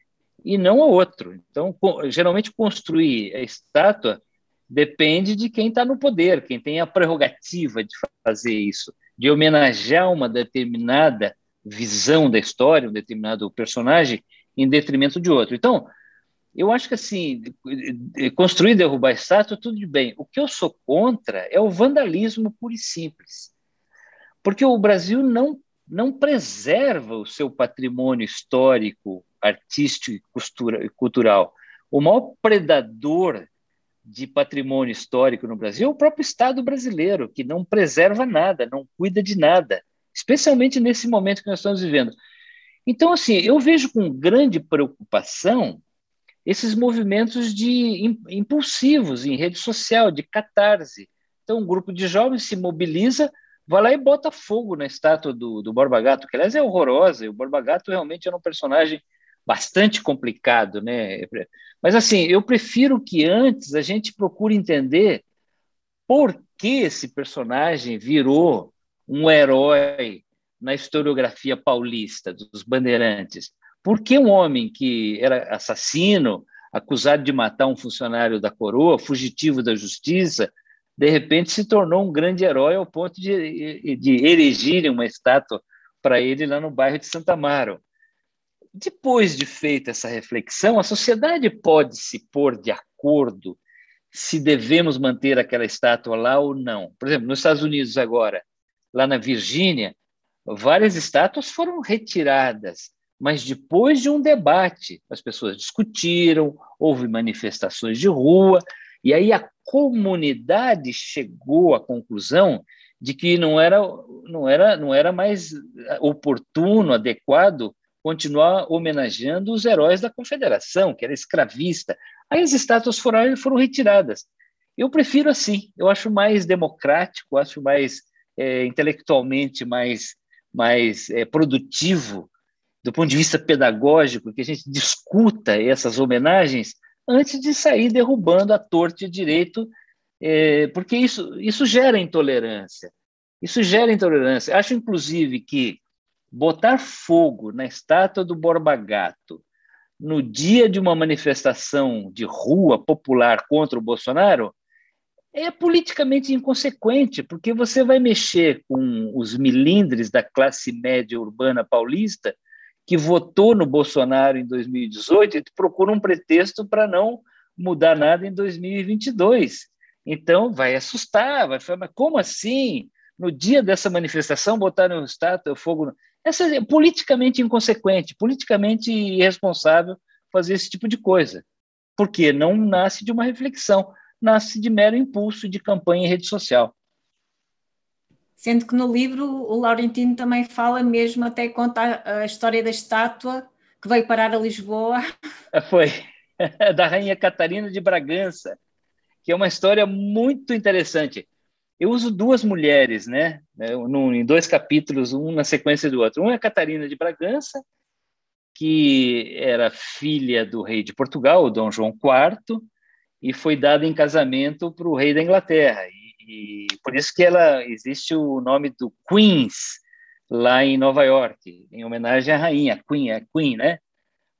e não a outro. Então, geralmente construir a estátua depende de quem está no poder, quem tem a prerrogativa de fazer isso, de homenagear uma determinada visão da história, um determinado personagem, em detrimento de outro. Então, eu acho que assim, construir e derrubar estátua, tudo de bem. O que eu sou contra é o vandalismo puro e simples. Porque o Brasil não, não preserva o seu patrimônio histórico, artístico e cultural. O maior predador de patrimônio histórico no Brasil é o próprio Estado brasileiro, que não preserva nada, não cuida de nada especialmente nesse momento que nós estamos vivendo. Então, assim, eu vejo com grande preocupação esses movimentos de impulsivos em rede social, de catarse. Então, um grupo de jovens se mobiliza, vai lá e bota fogo na estátua do, do Borba Gato, que aliás é horrorosa, e o Borba Gato realmente era um personagem bastante complicado, né? Mas assim, eu prefiro que antes a gente procure entender por que esse personagem virou um herói na historiografia paulista dos bandeirantes? Por que um homem que era assassino, acusado de matar um funcionário da coroa, fugitivo da justiça, de repente se tornou um grande herói ao ponto de, de erigirem uma estátua para ele lá no bairro de Santa Amaro. Depois de feita essa reflexão, a sociedade pode se pôr de acordo se devemos manter aquela estátua lá ou não. Por exemplo, nos Estados Unidos agora, lá na Virgínia, várias estátuas foram retiradas, mas depois de um debate, as pessoas discutiram, houve manifestações de rua, e aí a comunidade chegou à conclusão de que não era, não era, não era mais oportuno, adequado continuar homenageando os heróis da Confederação, que era escravista. Aí as estátuas foram, foram retiradas. Eu prefiro assim, eu acho mais democrático, acho mais é, intelectualmente mais, mais é, produtivo, do ponto de vista pedagógico, que a gente discuta essas homenagens antes de sair derrubando a torta e direito, é, porque isso, isso gera intolerância. Isso gera intolerância. Acho, inclusive, que botar fogo na estátua do Borba Gato no dia de uma manifestação de rua popular contra o Bolsonaro é politicamente inconsequente, porque você vai mexer com os milindres da classe média urbana paulista que votou no Bolsonaro em 2018 e procura um pretexto para não mudar nada em 2022. Então, vai assustar, vai falar, mas como assim? No dia dessa manifestação, botaram estátua, fogo. Essa é politicamente inconsequente, politicamente irresponsável fazer esse tipo de coisa, porque não nasce de uma reflexão nasce de mero impulso de campanha em rede social. Sendo que no livro o Laurentino também fala mesmo, até conta a, história da estátua que veio parar a Lisboa. Foi, [laughs] da Rainha Catarina de Bragança, que é uma história muito interessante. Eu uso duas mulheres, né, em dois capítulos, um na sequência do outro. Um é a Catarina de Bragança, que era filha do rei de Portugal, Dom João IV, e foi dada em casamento para o rei da Inglaterra. E, por isso que ela existe o nome do Queens lá em Nova York, em homenagem à rainha, Queen, a Queen, né?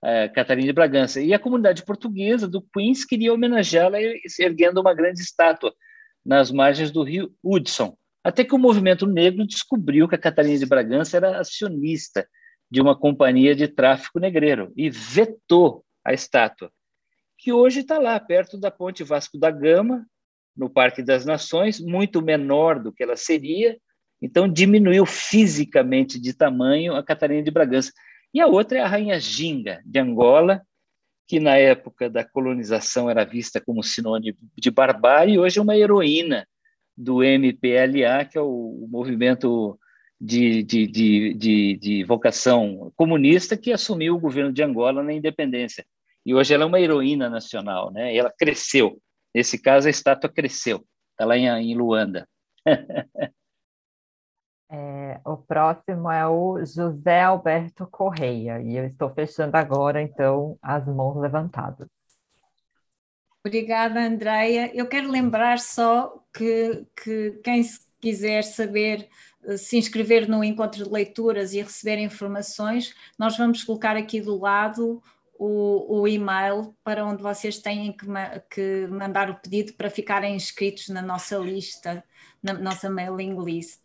A Catarina de Bragança. E a comunidade portuguesa do Queens queria homenageá-la erguendo uma grande estátua nas margens do rio Hudson. Até que o movimento negro descobriu que a Catarina de Bragança era acionista de uma companhia de tráfico negreiro e vetou a estátua que hoje está lá, perto da Ponte Vasco da Gama, no Parque das Nações, muito menor do que ela seria, então diminuiu fisicamente de tamanho a Catarina de Bragança. E a outra é a Rainha Ginga, de Angola, que na época da colonização era vista como sinônimo de barbárie, e hoje é uma heroína do MPLA, que é o, movimento de, de, de, de, de vocação comunista que assumiu o governo de Angola na independência e hoje ela é uma heroína nacional, né? Ela cresceu. Nesse caso, a estátua cresceu. Está lá em, em Luanda. [laughs] É, o próximo é o José Alberto Correia, e eu estou fechando agora, então, as mãos levantadas. Obrigada, Andreia. Eu quero lembrar só que, que quem quiser saber eh, se inscrever no encontro de leituras e receber informações, nós vamos colocar aqui do lado o, o e-mail para onde vocês têm que, que, mandar o pedido para ficarem inscritos na nossa lista, na nossa mailing list.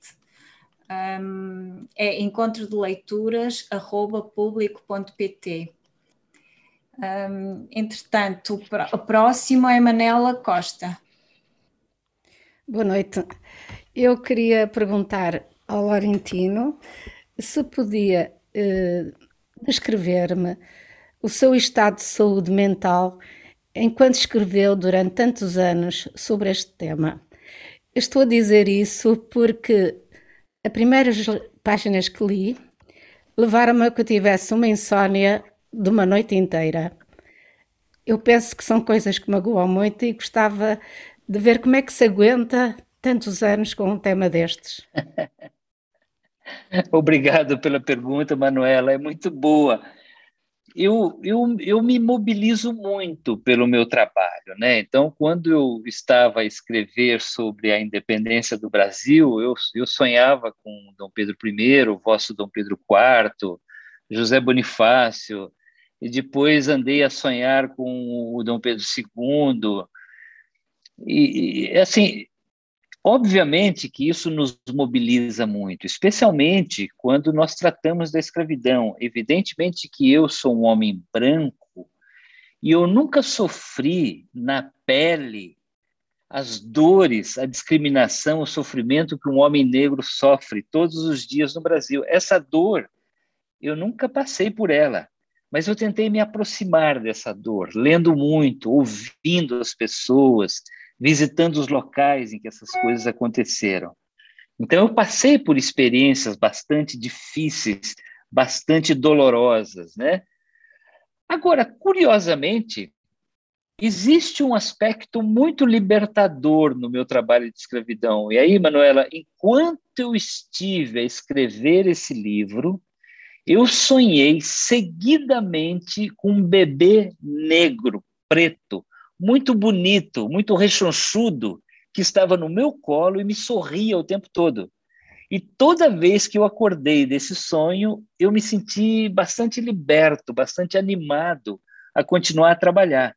Um, é encontro de leituras público.pt. Um, entretanto, o próximo é Manela Costa. Boa noite. Eu queria perguntar ao Laurentino se podia uh, descrever-me o seu estado de saúde mental enquanto escreveu durante tantos anos sobre este tema. estou a dizer isso porque as primeiras páginas que li levaram-me a que eu tivesse uma insónia de uma noite inteira. Eu penso que são coisas que magoam muito e gostava de ver como é que se aguenta tantos anos com um tema destes. [laughs] Obrigado pela pergunta, Manuela, é muito boa eu, eu, eu me mobilizo muito pelo meu trabalho, né? Então, quando eu estava a escrever sobre a independência do Brasil, eu, eu sonhava com Dom Pedro I, o vosso Dom Pedro IV, José Bonifácio, e depois andei a sonhar com o Dom Pedro II. E, e assim, Obviamente que isso nos mobiliza muito, especialmente quando nós tratamos da escravidão. Evidentemente que eu sou um homem branco e eu nunca sofri na pele as dores, a discriminação, o sofrimento que um homem negro sofre todos os dias no Brasil. Essa dor, eu nunca passei por ela, mas eu tentei me aproximar dessa dor, lendo muito, ouvindo as pessoas, visitando os locais em que essas coisas aconteceram. Então, eu passei por experiências bastante difíceis, bastante dolorosas, né? Agora, curiosamente, existe um aspecto muito libertador no meu trabalho de escravidão. E aí, Manuela, enquanto eu estive a escrever esse livro, eu sonhei seguidamente com um bebê negro, preto, muito bonito, muito rechonchudo, que estava no meu colo e me sorria o tempo todo. E toda vez que eu acordei desse sonho, eu me senti bastante liberto, bastante animado a continuar a trabalhar.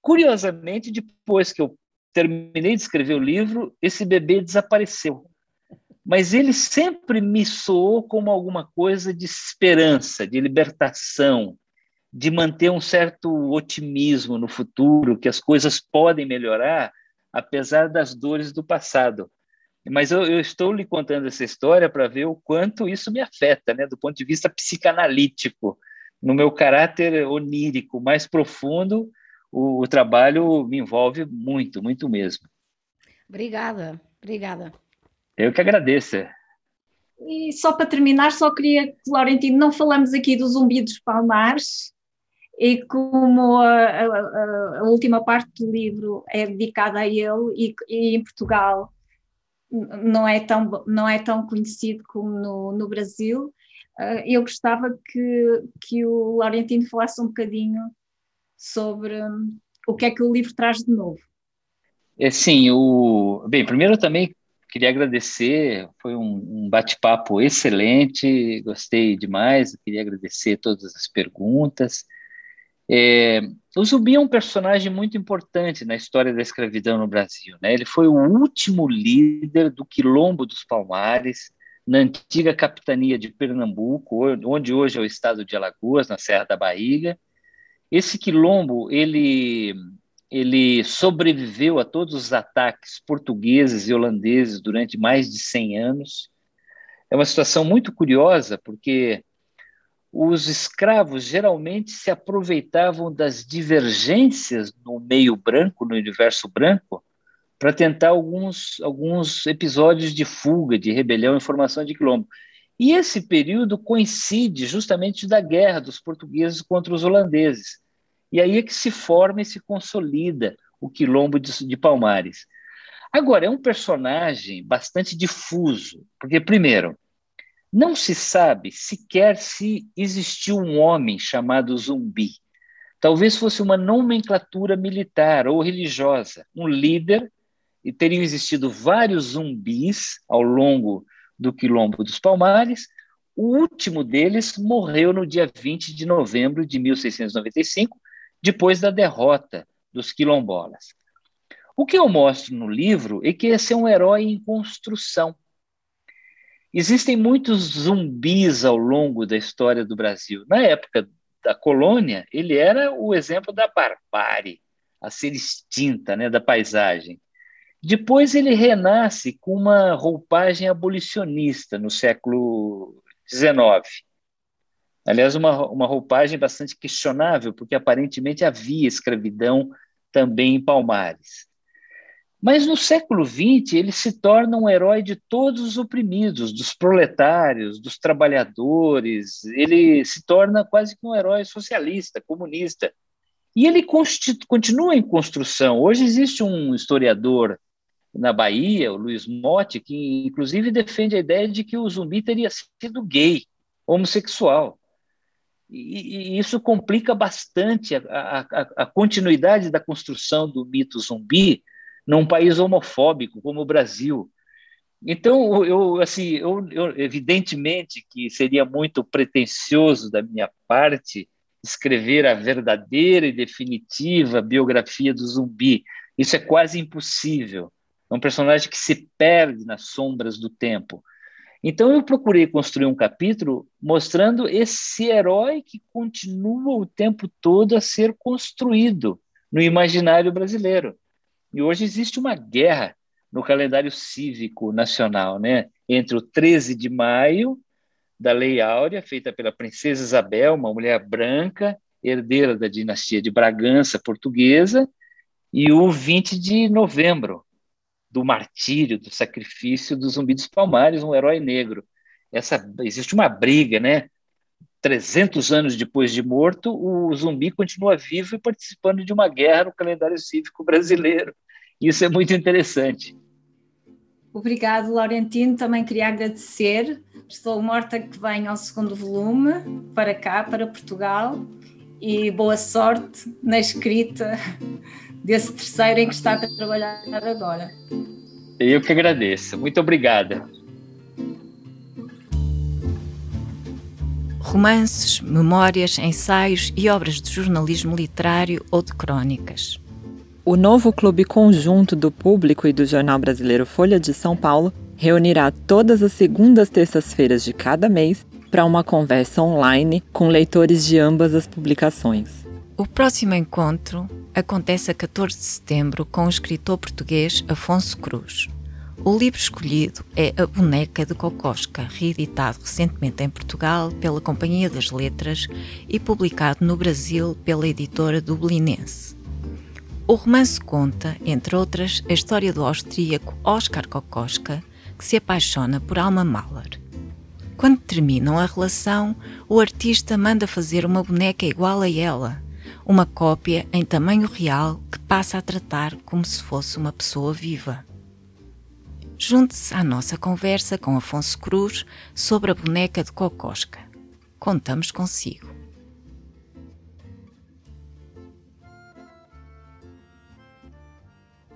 Curiosamente, depois que eu terminei de escrever o livro, esse bebê desapareceu. Mas ele sempre me soou como alguma coisa de esperança, de libertação, de manter um certo otimismo no futuro, que as coisas podem melhorar, apesar das dores do passado. Mas eu, eu estou lhe contando essa história para ver o quanto isso me afeta, né, do ponto de vista psicanalítico. No meu caráter onírico mais profundo, o, o trabalho me envolve muito, muito mesmo. Obrigada, obrigada. Eu que agradeço. E só para terminar, só queria, Laurentino, não falamos aqui do Zumbi dos Palmares, e como a, a, a, última parte do livro é dedicada a ele e, e, em Portugal não é tão, não é tão conhecido como no, no Brasil, uh, eu gostava que, que o Laurentino falasse um bocadinho sobre um, o que é que o livro traz de novo. É, sim, o... bem, primeiro eu também queria agradecer, foi um, um bate-papo excelente, gostei demais, queria agradecer todas as perguntas, é, o Zumbi é um personagem muito importante na história da escravidão no Brasil. Né? Ele foi o último líder do Quilombo dos Palmares, na antiga capitania de Pernambuco, onde hoje é o estado de Alagoas, na Serra da Bahia. Esse quilombo, ele, ele sobreviveu a todos os ataques portugueses e holandeses durante mais de 100 anos. É uma situação muito curiosa, porque os escravos geralmente se aproveitavam das divergências no meio branco, no universo branco, para tentar alguns, alguns episódios de fuga, de rebelião em formação de quilombo. E esse período coincide justamente da guerra dos portugueses contra os holandeses. E aí é que se forma e se consolida o quilombo de, de Palmares. Agora, é um personagem bastante difuso, porque, primeiro, não se sabe sequer se existiu um homem chamado Zumbi. Talvez fosse uma nomenclatura militar ou religiosa, um líder, e teriam existido vários zumbis ao longo do Quilombo dos Palmares. O último deles morreu no dia 20 de novembro de 1695, depois da derrota dos quilombolas. O que eu mostro no livro é que esse é um herói em construção Existem muitos zumbis ao longo da história do Brasil. Na época da colônia, ele era o exemplo da barbárie, a ser extinta né, da paisagem. Depois ele renasce com uma roupagem abolicionista no século XIX. Aliás, uma, uma roupagem bastante questionável, porque aparentemente havia escravidão também em Palmares. Mas no século XX, ele se torna um herói de todos os oprimidos, dos proletários, dos trabalhadores. Ele se torna quase que um herói socialista, comunista. E ele continua em construção. Hoje existe um historiador na Bahia, o Luiz Motti, que inclusive defende a ideia de que o zumbi teria sido gay, homossexual. E, e isso complica bastante a, a, a continuidade da construção do mito zumbi, num país homofóbico como o Brasil. Então, eu, assim, eu, eu, evidentemente que seria muito pretensioso da minha parte escrever a verdadeira e definitiva biografia do zumbi. Isso é quase impossível. É um personagem que se perde nas sombras do tempo. Então eu procurei construir um capítulo mostrando esse herói que continua o tempo todo a ser construído no imaginário brasileiro. E hoje existe uma guerra no calendário cívico nacional, né? Entre o 13 de maio da Lei Áurea, feita pela princesa Isabel, uma mulher branca, herdeira da dinastia de Bragança portuguesa, e o 20 de novembro, do martírio, do sacrifício do Zumbi dos Palmares, um herói negro. Essa existe uma briga, né? 300 anos depois de morto, o zumbi continua vivo e participando de uma guerra no calendário cívico brasileiro. Isso é muito interessante. Obrigado, Laurentino. Também queria agradecer. Estou morta que venha ao segundo volume para cá, para Portugal, e boa sorte na escrita desse terceiro em que está a trabalhar agora. Eu que agradeço. Muito obrigada. Romances, memórias, ensaios e obras de jornalismo literário ou de crônicas. O novo clube conjunto do público e do jornal brasileiro Folha de São Paulo reunirá todas as segundas terças-feiras de cada mês para uma conversa online com leitores de ambas as publicações. O próximo encontro acontece a 14 de setembro com o escritor português Afonso Cruz. O livro escolhido é A Boneca de Cocosca, reeditado recentemente em Portugal pela Companhia das Letras e publicado no Brasil pela editora dublinense. O romance conta, entre outras, a história do austríaco Oskar Kokoschka, que se apaixona por Alma Mahler. Quando terminam a relação, o artista manda fazer uma boneca igual a ela, uma cópia em tamanho real que passa a tratar como se fosse uma pessoa viva. Junte-se à nossa conversa com Afonso Cruz sobre a boneca de Kokoschka. Contamos consigo.